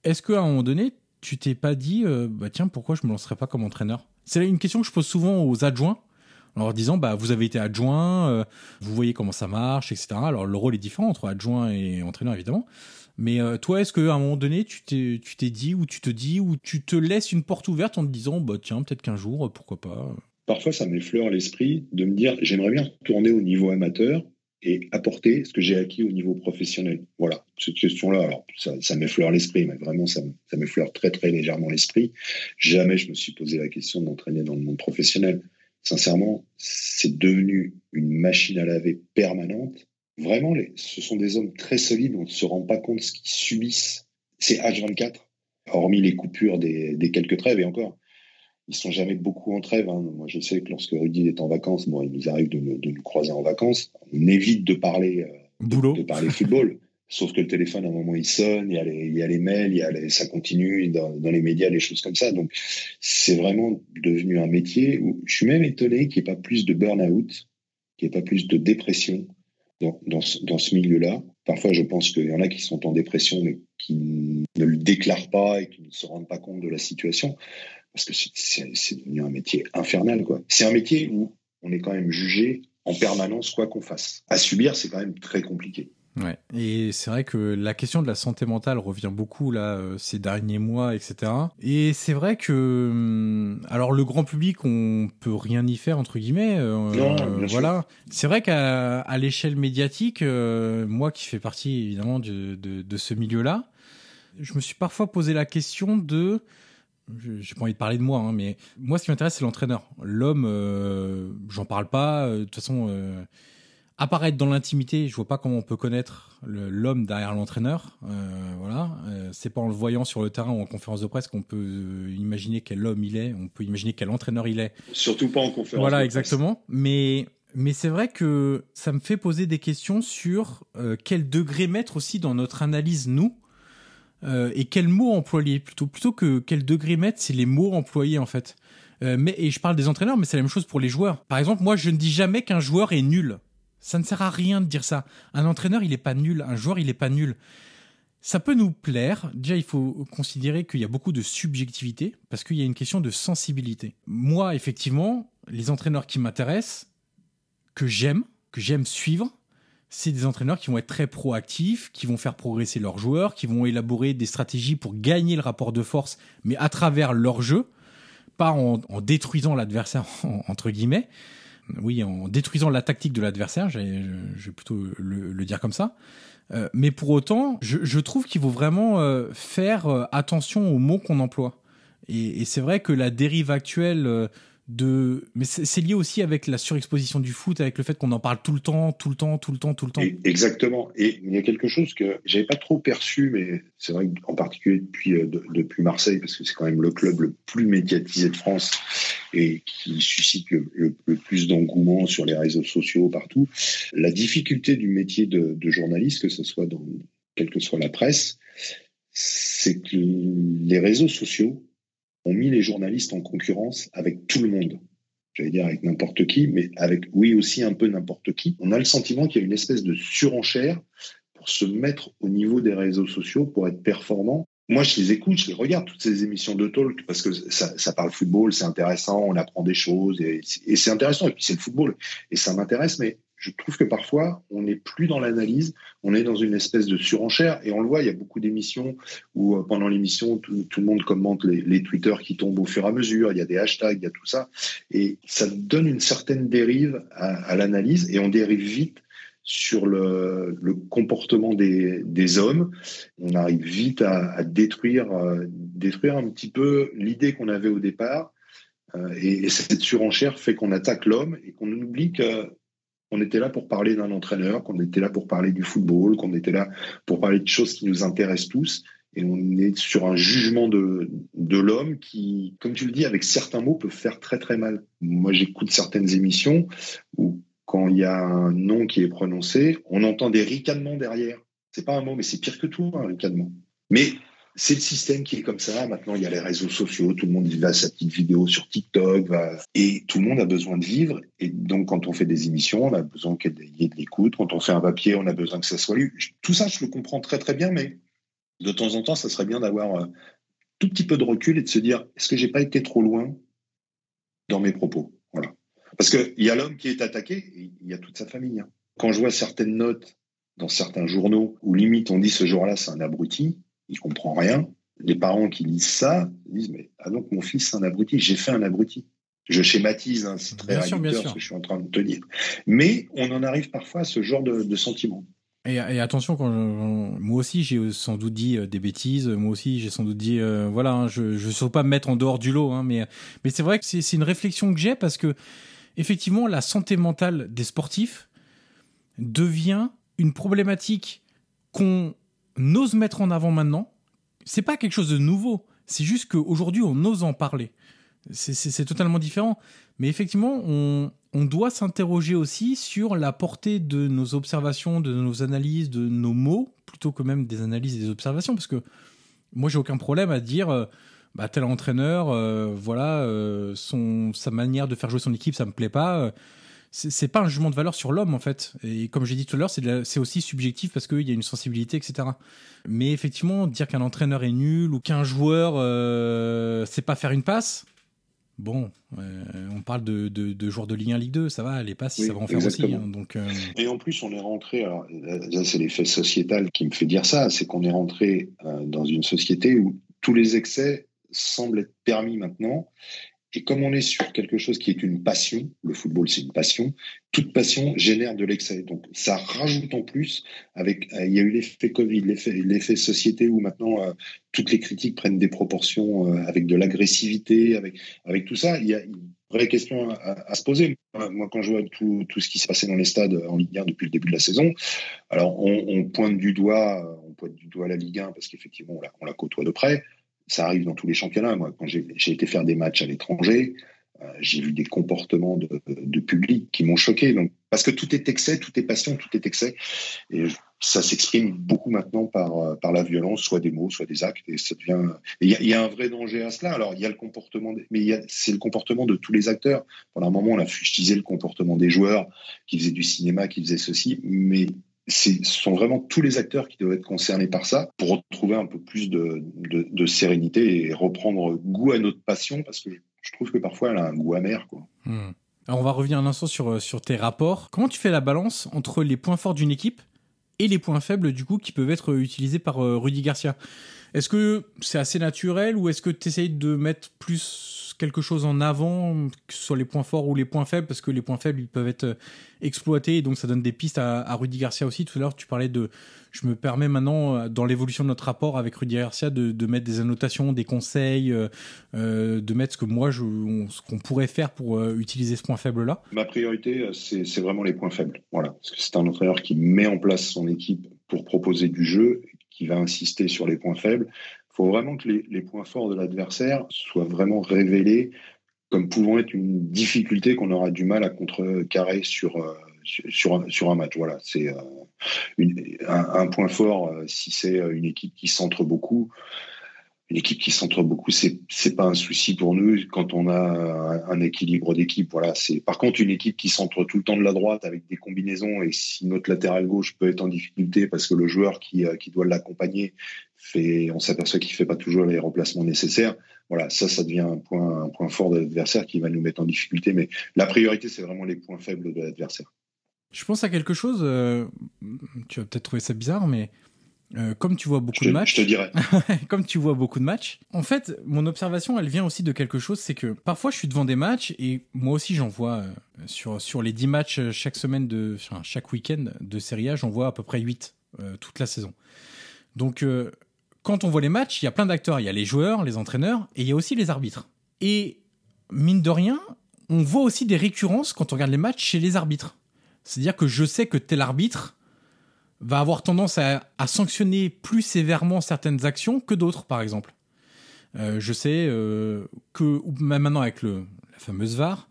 Est-ce qu'à un moment donné, tu t'es pas dit, bah tiens, pourquoi je me lancerais pas comme entraîneur? C'est une question que je pose souvent aux adjoints. En leur disant, bah, vous avez été adjoint, euh, vous voyez comment ça marche, etc. Alors, le rôle est différent entre adjoint et entraîneur, évidemment. Mais euh, toi, est-ce qu'à un moment donné, tu t'es, tu t'es dit, ou tu te dis, ou tu te laisses une porte ouverte en te disant, bah tiens, peut-être qu'un jour, euh, pourquoi pas Parfois, ça m'effleure l'esprit de me dire j'aimerais bien tourner au niveau amateur et apporter ce que j'ai acquis au niveau professionnel. Voilà, cette question-là, alors ça, ça m'effleure l'esprit, mais vraiment, ça, ça m'effleure très, très légèrement l'esprit. Jamais je me suis posé la question de m'entraîner dans le monde professionnel. Sincèrement, c'est devenu une machine à laver permanente. Vraiment, les, ce sont des hommes très solides, on ne se rend pas compte ce qu'ils subissent. C'est H24, hormis les coupures des, des quelques trêves, et encore, ils sont jamais beaucoup en trêve. hein. Moi, je sais que lorsque Rudy est en vacances, bon, il nous arrive de, nous- de nous croiser en vacances. On évite de parler, euh, Boulot de parler football. Sauf que le téléphone, à un moment, il sonne, il y a les, mails, ça continue dans, les médias, les choses comme ça. Donc, c'est vraiment devenu un métier où je suis même étonné qu'il n'y ait pas plus de burn-out, qu'il n'y ait pas plus de dépression dans, ce, dans ce milieu-là. Parfois, je pense qu'il y en a qui sont en dépression, mais qui ne le déclarent pas et qui ne se rendent pas compte de la situation. Parce que c'est devenu un métier infernal, quoi. C'est un métier où on est quand même jugé en permanence, quoi qu'on fasse. À subir, c'est quand même très compliqué. Ouais. Et c'est vrai que la question de la santé mentale revient beaucoup là euh, ces derniers mois, etc. Et c'est vrai que hum, alors le grand public, on peut rien y faire entre guillemets. euh, Non, bien sûr. voilà. C'est vrai qu'à à l'échelle médiatique, euh, moi qui fais partie évidemment de, de, de ce milieu-là, je me suis parfois posé la question de j'ai pas envie de parler de moi, hein, mais moi, ce qui m'intéresse, c'est l'entraîneur. L'homme, euh, j'en parle pas. euh, De toute façon, euh, apparaître dans l'intimité, je vois pas comment on peut connaître l'homme derrière l'entraîneur. Euh, voilà, Euh, c'est pas en le voyant sur le terrain ou en conférence de presse qu'on peut euh, imaginer quel homme il est. On peut imaginer quel entraîneur il est. Surtout pas en conférence. Voilà, de presse. exactement. Mais mais c'est vrai que ça me fait poser des questions sur euh, quel degré mettre aussi dans notre analyse nous et quels mots employer plutôt plutôt que quel degré mettre, c'est les mots employés en fait. Mais et je parle des entraîneurs, mais c'est la même chose pour les joueurs. Par exemple, moi, je ne dis jamais qu'un joueur est nul. Ça ne sert à rien de dire ça. Un entraîneur, il est pas nul. Un joueur, il est pas nul. Ça peut nous plaire. Déjà, il faut considérer qu'il y a beaucoup de subjectivité parce qu'il y a une question de sensibilité. Moi, effectivement, les entraîneurs qui m'intéressent, que j'aime, que j'aime suivre, c'est des entraîneurs qui vont être très proactifs, qui vont faire progresser leurs joueurs, qui vont élaborer des stratégies pour gagner le rapport de force, mais à travers leur jeu, pas en, détruisant l'adversaire, en- entre guillemets. Oui, en détruisant la tactique de l'adversaire, je, vais plutôt le, dire comme ça. Euh, mais pour autant, je, trouve qu'il faut vraiment euh, faire euh, attention aux mots qu'on emploie. Et, c'est vrai que la dérive actuelle mais c'est lié aussi avec la surexposition du foot, avec le fait qu'on en parle tout le temps, tout le temps, tout le temps, tout le temps. Exactement. Et il y a quelque chose que j'avais pas trop perçu, mais c'est vrai qu'en particulier depuis, euh, de- depuis Marseille, parce que c'est quand même le club le plus médiatisé de France et qui suscite le plus d'engouement sur les réseaux sociaux partout. La difficulté du métier de, de journaliste, que ce soit dans quelle que soit la presse, c'est que les réseaux sociaux ont mis les journalistes en concurrence avec tout le monde j'allais dire avec n'importe qui, mais avec oui aussi un peu n'importe qui. On a le sentiment qu'il y a une espèce de surenchère pour se mettre au niveau des réseaux sociaux pour être performant. Moi, je les écoute, je les regarde, toutes ces émissions de talk, parce que ça, parle football, c'est intéressant, on apprend des choses, et, et c'est intéressant, et puis c'est le football, et ça m'intéresse, mais je trouve que parfois, on n'est plus dans l'analyse, on est dans une espèce de surenchère, et on le voit, il y a beaucoup d'émissions où euh, pendant l'émission, tout, le monde commente les, les Twitter qui tombent au fur et à mesure, il y a des hashtags, il y a tout ça, et ça donne une certaine dérive à, l'analyse, et on dérive vite sur le, comportement des, hommes. On arrive vite à, détruire, euh, détruire un petit peu l'idée qu'on avait au départ. Euh, et, et, cette surenchère fait qu'on attaque l'homme et qu'on oublie qu'on était là pour parler d'un entraîneur, qu'on était là pour parler du football, qu'on était là pour parler de choses qui nous intéressent tous. Et on est sur un jugement de, de l'homme qui, comme tu le dis, avec certains mots, peut faire très très mal. Moi, j'écoute certaines émissions où quand il y a un nom qui est prononcé, on entend des ricanements derrière. C'est pas un mot, mais c'est pire que tout, un ricanement. Mais c'est le système qui est comme ça. Maintenant, il y a les réseaux sociaux, tout le monde va sa petite vidéo sur TikTok, et tout le monde a besoin de vivre. Et donc, quand on fait des émissions, on a besoin qu'il y ait de l'écoute. Quand on fait un papier, on a besoin que ça soit lu. Tout ça, je le comprends très très bien, mais de temps en temps, ça serait bien d'avoir un tout petit peu de recul et de se dire est-ce que j'ai pas été trop loin dans mes propos? Voilà. Parce qu'il y a l'homme qui est attaqué, et il y a toute sa famille. Hein. Quand je vois certaines notes dans certains journaux où limite on dit ce jour-là c'est un abruti, il comprend rien. Les parents qui lisent ça disent mais ah donc mon fils c'est un abruti, j'ai fait un abruti. Je schématise, hein, c'est très réducteur ce que je suis en train de te dire. Mais on en arrive parfois à ce genre de, de sentiment. Et, attention, quand moi aussi j'ai sans doute dit euh, des bêtises, moi aussi j'ai sans doute dit, euh, voilà, hein, je ne saurais pas me mettre en dehors du lot, hein, mais, mais c'est vrai que c'est une réflexion que j'ai parce que effectivement la santé mentale des sportifs devient une problématique qu'on ose mettre en avant maintenant. C'est pas quelque chose de nouveau, c'est juste qu'aujourd'hui on ose en parler. C'est totalement différent. Mais effectivement, on, on doit s'interroger aussi sur la portée de nos observations, de nos analyses, de nos mots, plutôt que même des analyses et des observations, parce que moi, j'ai aucun problème à dire, euh, bah, tel entraîneur, euh, voilà, euh, son, sa manière de faire jouer son équipe, ça me plaît pas. C'est pas un jugement de valeur sur l'homme, en fait. Et comme j'ai dit tout à l'heure, c'est aussi subjectif parce qu'il y a une sensibilité, etc. Mais effectivement, dire qu'un entraîneur est nul ou qu'un joueur sait pas faire une passe, Bon, euh, on parle de, de, joueurs de Ligue 1, Ligue 2, ça va, les passes, ça va en faire aussi. Hein, donc, euh. Et en plus, on est rentré, alors c'est l'effet sociétal qui me fait dire ça, c'est qu'on est rentré euh, dans une société où tous les excès semblent être permis maintenant et comme on est sur quelque chose qui est une passion, le football c'est une passion, toute passion génère de l'excès. Donc ça rajoute en plus, avec, euh, il y a eu l'effet Covid, l'effet société où maintenant euh, toutes les critiques prennent des proportions euh, avec de l'agressivité, avec, avec tout ça. Il y a une vraie question à, se poser. Moi, quand je vois tout, tout ce qui s'est passé dans les stades en Ligue 1 depuis le début de la saison, alors on, on pointe du doigt, on pointe du doigt la Ligue 1 parce qu'effectivement on la côtoie de près ça arrive dans tous les championnats. Moi, quand j'ai été faire des matchs à l'étranger, euh, j'ai vu des comportements de, de public qui m'ont choqué. Donc, parce que tout est excès, tout est passion, tout est excès. Et ça s'exprime beaucoup maintenant par, euh, par la violence, soit des mots, soit des actes. Et ça devient. Il y, a un vrai danger à cela. Alors, il y a le comportement, mais c'est le comportement de tous les acteurs. Pendant un moment, on a fustilisé le comportement des joueurs qui faisaient du cinéma, qui faisaient ceci. Mais ce sont vraiment tous les acteurs qui doivent être concernés par ça pour retrouver un peu plus de, de, sérénité et reprendre goût à notre passion parce que je trouve que parfois elle a un goût amer. Quoi. Hmm. Alors on va revenir un instant sur, sur tes rapports. Comment tu fais la balance entre les points forts d'une équipe et les points faibles du coup qui peuvent être utilisés par euh, Rudy Garcia? Est-ce que c'est assez naturel ou est-ce que tu essayes de mettre plus quelque chose en avant, que ce soit les points forts ou les points faibles, parce que les points faibles, ils peuvent être euh, exploités, et donc ça donne des pistes à, Rudy Garcia aussi. Tout à l'heure, tu parlais de... Je me permets maintenant, euh, dans l'évolution de notre rapport avec Rudy Garcia, de, mettre des annotations, des conseils, euh, de mettre ce que moi, je, ce qu'on pourrait faire pour utiliser ce point faible-là. Ma priorité, c'est vraiment les points faibles. Voilà, parce que c'est un entraîneur qui met en place son équipe pour proposer du jeu, qui va insister sur les points faibles faut vraiment que les, points forts de l'adversaire soient vraiment révélés comme pouvant être une difficulté qu'on aura du mal à contrecarrer sur, euh, sur, sur, un match. Voilà, c'est euh, un, point fort euh, si c'est une équipe qui centre beaucoup une équipe qui centre beaucoup, c'est c'est pas un souci pour nous quand on a un, équilibre d'équipe. Voilà, c'est par contre une équipe qui centre tout le temps de la droite avec des combinaisons et si notre latéral gauche peut être en difficulté parce que le joueur qui euh, qui doit l'accompagner fait, on s'aperçoit qu'il fait pas toujours les remplacements nécessaires. Voilà, ça, ça devient un point un point fort de l'adversaire qui va nous mettre en difficulté. Mais la priorité, c'est vraiment les points faibles de l'adversaire. Je pense à quelque chose. Euh, tu vas peut-être trouver ça bizarre, mais euh, comme tu vois beaucoup de matchs, je te dirais. comme tu vois beaucoup de matchs, en fait, mon observation, elle vient aussi de quelque chose, c'est que parfois je suis devant des matchs et moi aussi j'en vois euh, sur sur les 10 matchs euh, chaque semaine de enfin, chaque week-end de Serie A, j'en vois à peu près 8 toute la saison. Donc quand on voit les matchs, il y a plein d'acteurs, il y a les joueurs, les entraîneurs et il y a aussi les arbitres. Et mine de rien, on voit aussi des récurrences quand on regarde les matchs chez les arbitres. C'est-à-dire que je sais que tel arbitre va avoir tendance à, sanctionner plus sévèrement certaines actions que d'autres, par exemple. Euh, je sais euh, que, même maintenant avec le, la fameuse VAR,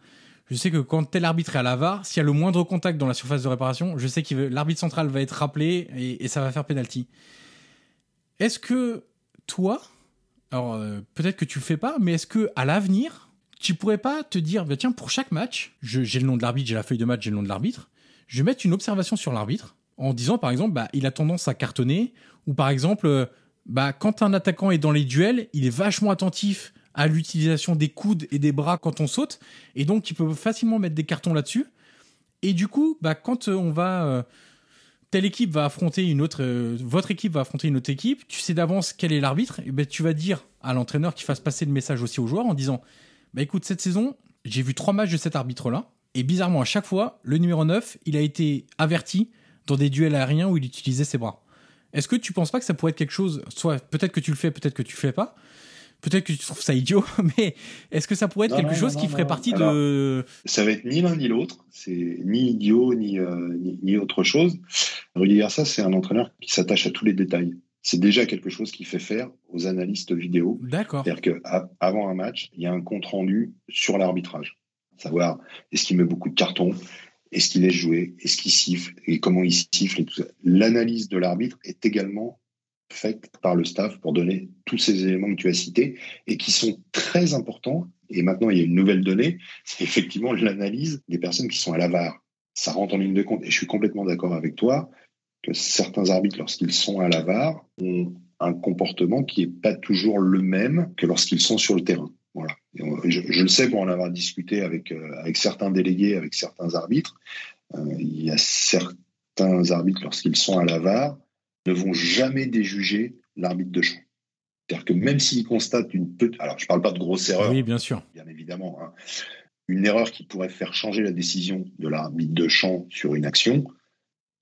Je sais que quand tel arbitre est à la VAR, s'il y a le moindre contact dans la surface de réparation, je sais que l'arbitre central va être rappelé et, ça va faire penalty. Est-ce que toi, alors euh, peut-être que tu le fais pas, mais est-ce que à l'avenir, tu pourrais pas te dire, bah, tiens, pour chaque match, j'ai le nom de l'arbitre, j'ai la feuille de match, j'ai le nom de l'arbitre, je vais mettre une observation sur l'arbitre en disant par exemple, bah, il a tendance à cartonner, ou par exemple, euh, bah, quand un attaquant est dans les duels, il est vachement attentif à l'utilisation des coudes et des bras quand on saute, et donc il peut facilement mettre des cartons là-dessus. Et du coup, bah, quand euh, on va, euh, telle équipe va affronter une autre, votre équipe va affronter une autre équipe, tu sais d'avance quel est l'arbitre, et ben tu vas dire à l'entraîneur qui fasse passer le message aussi aux joueurs en disant, bah écoute, cette saison, j'ai vu trois matchs de cet arbitre-là, et bizarrement à chaque fois, le numéro 9, il a été averti dans des duels aériens où il utilisait ses bras. Est-ce que tu penses pas que ça pourrait être quelque chose, soit peut-être que tu le fais, peut-être que tu le fais pas, peut-être que tu trouves ça idiot, mais est-ce que ça pourrait être quelque chose qui ferait partie de... Ça va être ni l'un ni l'autre, c'est ni idiot ni, euh, ni, autre chose. Rudy Garcia, c'est un entraîneur qui s'attache à tous les détails. C'est déjà quelque chose qui fait faire aux analystes vidéo. D'accord. C'est-à-dire qu'avant un match, il y a un compte rendu sur l'arbitrage. Savoir est-ce qu'il met beaucoup de cartons, est-ce qu'il laisse jouer, est-ce qu'il siffle? Et comment il siffle et tout ça? L'analyse de l'arbitre est également faite par le staff pour donner tous ces éléments que tu as cités et qui sont très importants. Et maintenant, il y a une nouvelle donnée, c'est effectivement l'analyse des personnes qui sont à la VAR. Ça rentre en ligne de compte et je suis complètement d'accord avec toi que certains arbitres, lorsqu'ils sont à la VAR, ont un comportement qui n'est pas toujours le même que lorsqu'ils sont sur le terrain. Voilà. Je, le sais pour en avoir discuté avec, euh, avec certains délégués, avec certains arbitres. Euh, il y a certains arbitres, lorsqu'ils sont à la VAR, ne vont jamais déjuger l'arbitre de champ. C'est-à-dire que même s'ils constatent une petite... Alors, je ne parle pas de grosse erreur. Oui, bien sûr. Bien évidemment. Hein. Une erreur qui pourrait faire changer la décision de l'arbitre de champ sur une action,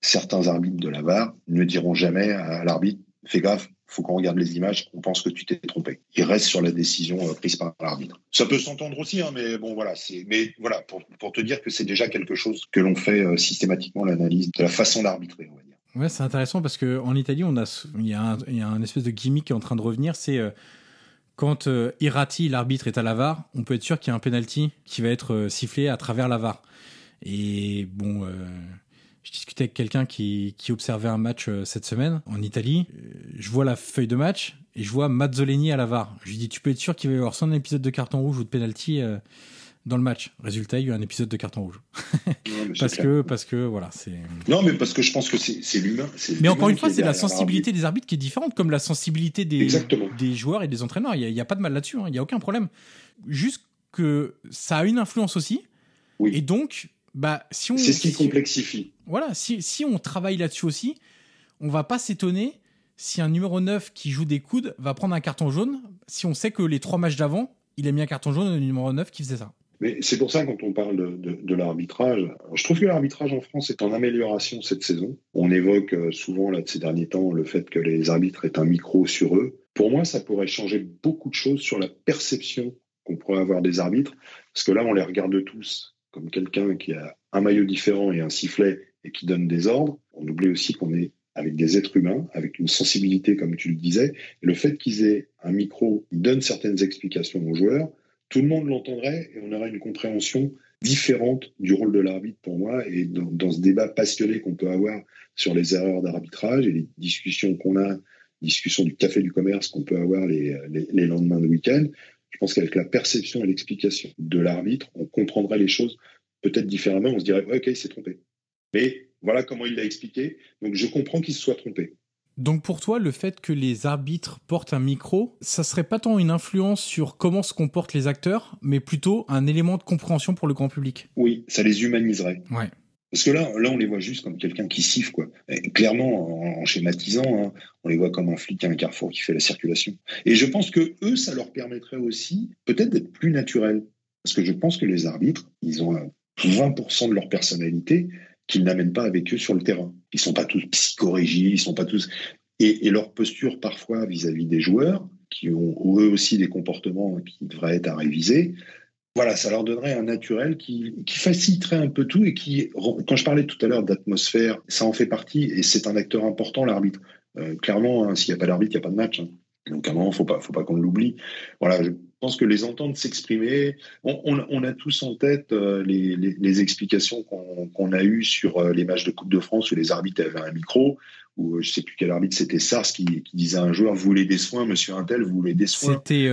certains arbitres de la VAR ne diront jamais à l'arbitre fais gaffe, faut qu'on regarde les images, on pense que tu t'es trompé. Il reste sur la décision euh, prise par l'arbitre. Ça peut s'entendre aussi, hein, mais bon voilà, c'est mais voilà pour, pour, te dire que c'est déjà quelque chose que l'on fait euh, systématiquement l'analyse de la façon d'arbitrer, on va dire. Ouais, c'est intéressant parce que en Italie, on a il y a un, il y a un espèce de gimmick qui est en train de revenir, c'est euh, quand Irati, l'arbitre, est à la VAR, on peut être sûr qu'il y a un penalty qui va être sifflé à travers la VAR. Et bon, je discutais avec quelqu'un qui, qui, observait un match euh, cette semaine en Italie. Euh, je vois la feuille de match et je vois Mazzoleni à la VAR. Je lui dis, tu peux être sûr qu'il va y avoir soit un épisode de carton rouge ou de penalty euh, dans le match. Résultat, il y a eu un épisode de carton rouge. parce que, parce que, voilà, c'est. Non, mais parce que je pense que c'est l'humain. Mais encore une fois, c'est la sensibilité des arbitres qui est différente, comme la sensibilité des, des joueurs et des entraîneurs. Il n'y a, pas de mal là-dessus. Hein. Il n'y a aucun problème. Juste que ça a une influence aussi. Oui. Et donc, bah, si on. C'est ce qui complexifie. Voilà, si, si on travaille là-dessus aussi, on va pas s'étonner si un numéro 9 qui joue des coudes va prendre un carton jaune, si on sait que les trois matchs d'avant, il a mis un carton jaune au numéro 9 qui faisait ça. Mais c'est pour ça, quand on parle de, de, l'arbitrage, je trouve que l'arbitrage en France est en amélioration cette saison. On évoque euh, souvent, là, de ces derniers temps, le fait que les arbitres aient un micro sur eux. Pour moi, ça pourrait changer beaucoup de choses sur la perception qu'on pourrait avoir des arbitres, parce que là, on les regarde tous comme quelqu'un qui a un maillot différent et un sifflet et qui donne des ordres. On oublie aussi qu'on est avec des êtres humains, avec une sensibilité, comme tu le disais. Et le fait qu'ils aient un micro qui donne certaines explications aux joueurs, tout le monde l'entendrait et on aurait une compréhension différente du rôle de l'arbitre pour moi. Et dans, ce débat passionné qu'on peut avoir sur les erreurs d'arbitrage et les discussions qu'on a, discussions du café du commerce qu'on peut avoir les lendemains de week-end, je pense qu'avec la perception et l'explication de l'arbitre, on comprendrait les choses peut-être différemment. On se dirait, ok, il s'est trompé. Mais voilà comment il l'a expliqué. Donc je comprends qu'il se soit trompé. Donc pour toi, le fait que les arbitres portent un micro, ça serait pas tant une influence sur comment se comportent les acteurs, mais plutôt un élément de compréhension pour le grand public? Oui, ça les humaniserait. Ouais. Parce que là, on les voit juste comme quelqu'un qui siffle, quoi. clairement, en, schématisant, hein, on les voit comme un flic à un carrefour qui fait la circulation. Et je pense que eux, ça leur permettrait aussi peut-être d'être plus naturels. Parce que je pense que les arbitres, ils ont 20% de leur personnalité qu'ils n'amènent pas avec eux sur le terrain. Ils sont pas tous psychorégies, ils sont pas tous. Et, leur posture parfois vis-à-vis des joueurs, qui ont eux aussi des comportements qui devraient être à réviser, voilà, ça leur donnerait un naturel qui, faciliterait un peu tout et qui, quand je parlais tout à l'heure d'atmosphère, ça en fait partie et c'est un acteur important, l'arbitre. Euh, clairement, hein, s'il n'y a pas d'arbitre, il n'y a pas de match. Hein. Donc à un moment, faut pas, faut pas qu'on l'oublie. Voilà, pense que les entendre s'exprimer, on, a tous en tête euh, les, explications qu'on a eues sur euh, les matchs de Coupe de France où les arbitres avaient un micro, ou je sais plus quel arbitre, c'était Sars qui, disait à un joueur, vous voulez des soins, monsieur Intel, vous voulez des soins. C'était...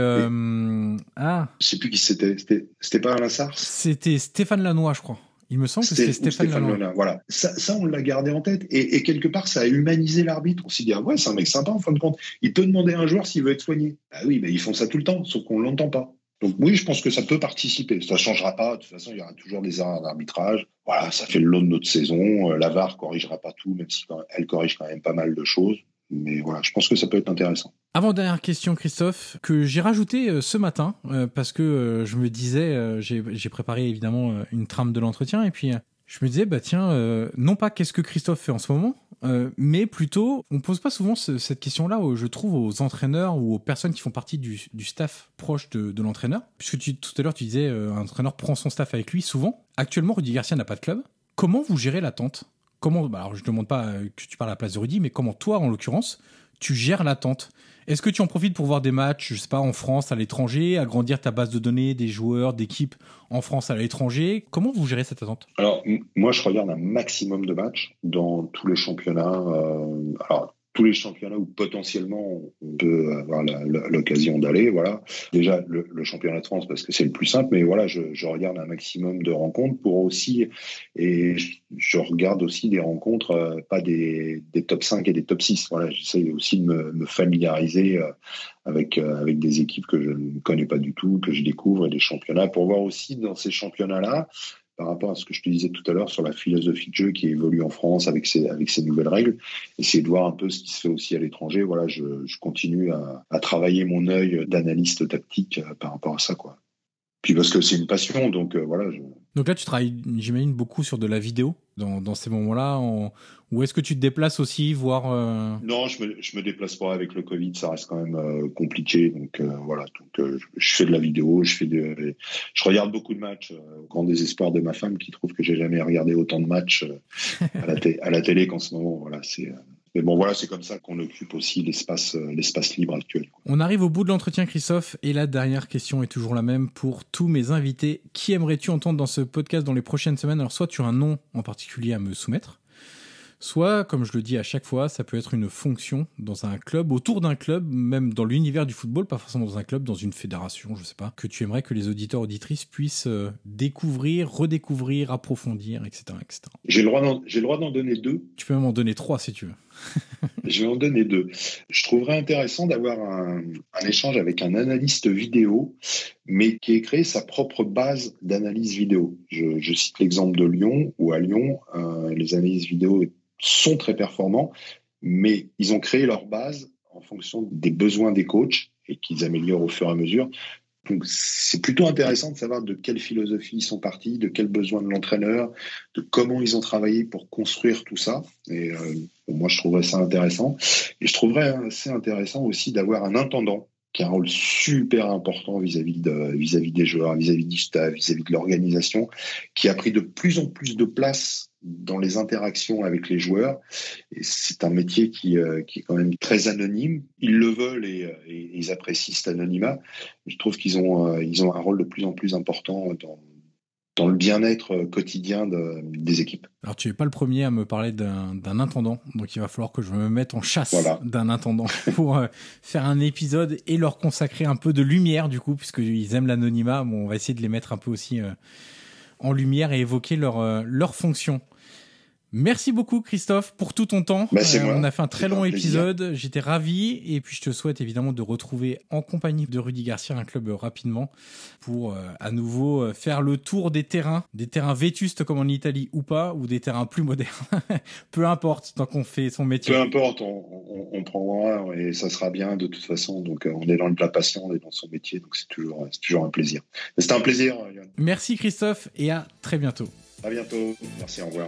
ah Je sais plus qui c'était, c'était pas Alain Sars? C'était Stéphane Lannoy, je crois. Il me semble que c'était Stéphane, Stéphane Voilà, ça, on l'a gardé en tête. Et, quelque part, ça a humanisé l'arbitre. On s'est dit, ah ouais, c'est un mec sympa en fin de compte. Il peut demander à un joueur s'il veut être soigné. Ah oui, mais ils font ça tout le temps, sauf qu'on ne l'entend pas. Donc oui, je pense que ça peut participer. Ça ne changera pas. De toute façon, il y aura toujours des erreurs d'arbitrage. Voilà, ça fait le lot de notre saison. Euh, la VAR corrigera pas tout, même si elle corrige quand même pas mal de choses. Mais voilà, je pense que ça peut être intéressant. Avant-dernière question, Christophe, que j'ai rajouté euh, ce matin, euh, parce que je me disais, j'ai préparé évidemment une trame de l'entretien, et puis je me disais, bah tiens, non pas qu'est-ce que Christophe fait en ce moment, euh, mais plutôt, on pose pas souvent cette question-là, je trouve, aux entraîneurs ou aux personnes qui font partie du, staff proche de, l'entraîneur. Puisque tout à l'heure, tu disais, euh, un entraîneur prend son staff avec lui souvent. Actuellement, Rudy Garcia n'a pas de club. Comment vous gérez l'attente? Comment, bah, alors je ne demande pas que tu parles à la place de Rudy, mais comment toi, en l'occurrence, tu gères l'attente? Est-ce que tu en profites pour voir des matchs, je sais pas, en France, à l'étranger, agrandir ta base de données des joueurs, d'équipes en France, à l'étranger? Comment vous gérez cette attente? Alors, moi, je regarde un maximum de matchs dans tous les championnats. Euh, alors, tous les championnats où potentiellement on peut avoir l'occasion d'aller. Voilà. Déjà le, championnat de France parce que c'est le plus simple, mais voilà, je, regarde un maximum de rencontres pour aussi et je, regarde aussi des rencontres, euh, pas des, top 5 et des top 6. Voilà, j'essaie aussi de me, familiariser euh, avec euh, avec des équipes que je ne connais pas du tout, que je découvre et des championnats pour voir aussi dans ces championnats-là par rapport à ce que je te disais tout à l'heure sur la philosophie de jeu qui évolue en France avec ces, nouvelles règles, essayer de voir un peu ce qui se fait aussi à l'étranger. Voilà, je, continue à, à, travailler mon œil d'analyste tactique euh, par rapport à ça, quoi. Puis parce que c'est une passion, donc euh, voilà. Donc là, tu travailles, j'imagine, beaucoup sur de la vidéo dans, dans ces moments-là. Ou est-ce que tu te déplaces aussi, voir euh, Non, je me, je me déplace pas avec le Covid, ça reste quand même euh, compliqué. Donc voilà, donc je fais de la vidéo, je fais de, je regarde beaucoup de matchs. au grand désespoir de ma femme qui trouve que j'ai jamais regardé autant de matchs à, la à la télé qu'en ce moment. Voilà, c'est mais bon, voilà, c'est comme ça qu'on occupe aussi l'espace, euh, l'espace libre actuel. On arrive au bout de l'entretien, Christophe, et la dernière question est toujours la même pour tous mes invités. Qui aimerais-tu entendre dans ce podcast dans les prochaines semaines? Alors, soit tu as un nom en particulier à me soumettre, Soit, comme je le dis à chaque fois, ça peut être une fonction dans un club, autour d'un club, même dans l'univers du football, pas forcément dans un club, dans une fédération, je sais pas, que tu aimerais que les auditeurs auditrices puissent euh, découvrir, redécouvrir, approfondir, etc. etc. J'ai le droit d'en donner deux. Tu peux même en donner trois si tu veux. Je vais en donner deux. Je trouverais intéressant d'avoir un, échange avec un analyste vidéo, mais qui ait créé sa propre base d'analyse vidéo. Je, cite l'exemple de Lyon, où à Lyon, euh, les analyses vidéo sont très performants, mais ils ont créé leur base en fonction des besoins des coachs et qu'ils améliorent au fur et à mesure. Donc c'est plutôt intéressant de savoir de quelle philosophie ils sont partis, de quels besoins de l'entraîneur, de comment ils ont travaillé pour construire tout ça. Et euh, moi, je trouverais ça intéressant. Et je trouverais assez intéressant aussi d'avoir un intendant qui a un rôle super important vis-à-vis de, vis-à-vis des joueurs, vis-à-vis du staff, vis-à-vis de l'organisation, qui a pris de plus en plus de place dans les interactions avec les joueurs. C'est un métier qui, euh, qui, est quand même très anonyme. Ils le veulent et, euh, et ils apprécient cet anonymat. Je trouve qu'ils ont, euh, ils ont un rôle de plus en plus important dans, dans le bien-être quotidien de, des équipes. Alors tu n'es pas le premier à me parler d'un intendant, donc il va falloir que je me mette en chasse d'un intendant pour faire un épisode et leur consacrer un peu de lumière du coup, puisqu'ils aiment l'anonymat. Bon, on va essayer de les mettre un peu aussi en lumière et évoquer leur, leur fonction. Merci beaucoup Christophe pour tout ton temps. Bah, euh, on a fait un très long épisode, j'étais ravi et puis je te souhaite évidemment de retrouver en compagnie de Rudy Garcia un club rapidement pour euh, à nouveau euh, faire le tour des terrains, des terrains vétustes comme en Italie ou pas ou des terrains plus modernes. Peu importe tant qu'on fait son métier. Peu importe, on, on, prendra et ça sera bien de toute façon. Donc on est dans le plat patient, on est dans son métier donc c'est toujours, toujours un plaisir. C'était un plaisir. Yann. Merci Christophe et à très bientôt. À bientôt. Merci, au revoir.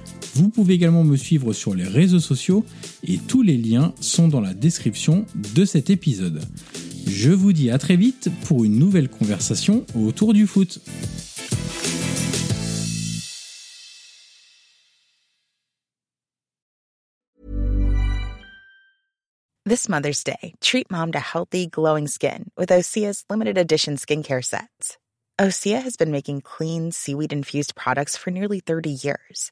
Vous pouvez également me suivre sur les réseaux sociaux et tous les liens sont dans la description de cet épisode. Je vous dis à très vite pour une nouvelle conversation autour du foot. This Mother's Day, treat mom to healthy, glowing skin with Osea's limited edition skincare sets. Osea has been making clean, seaweed infused products for nearly 30 years.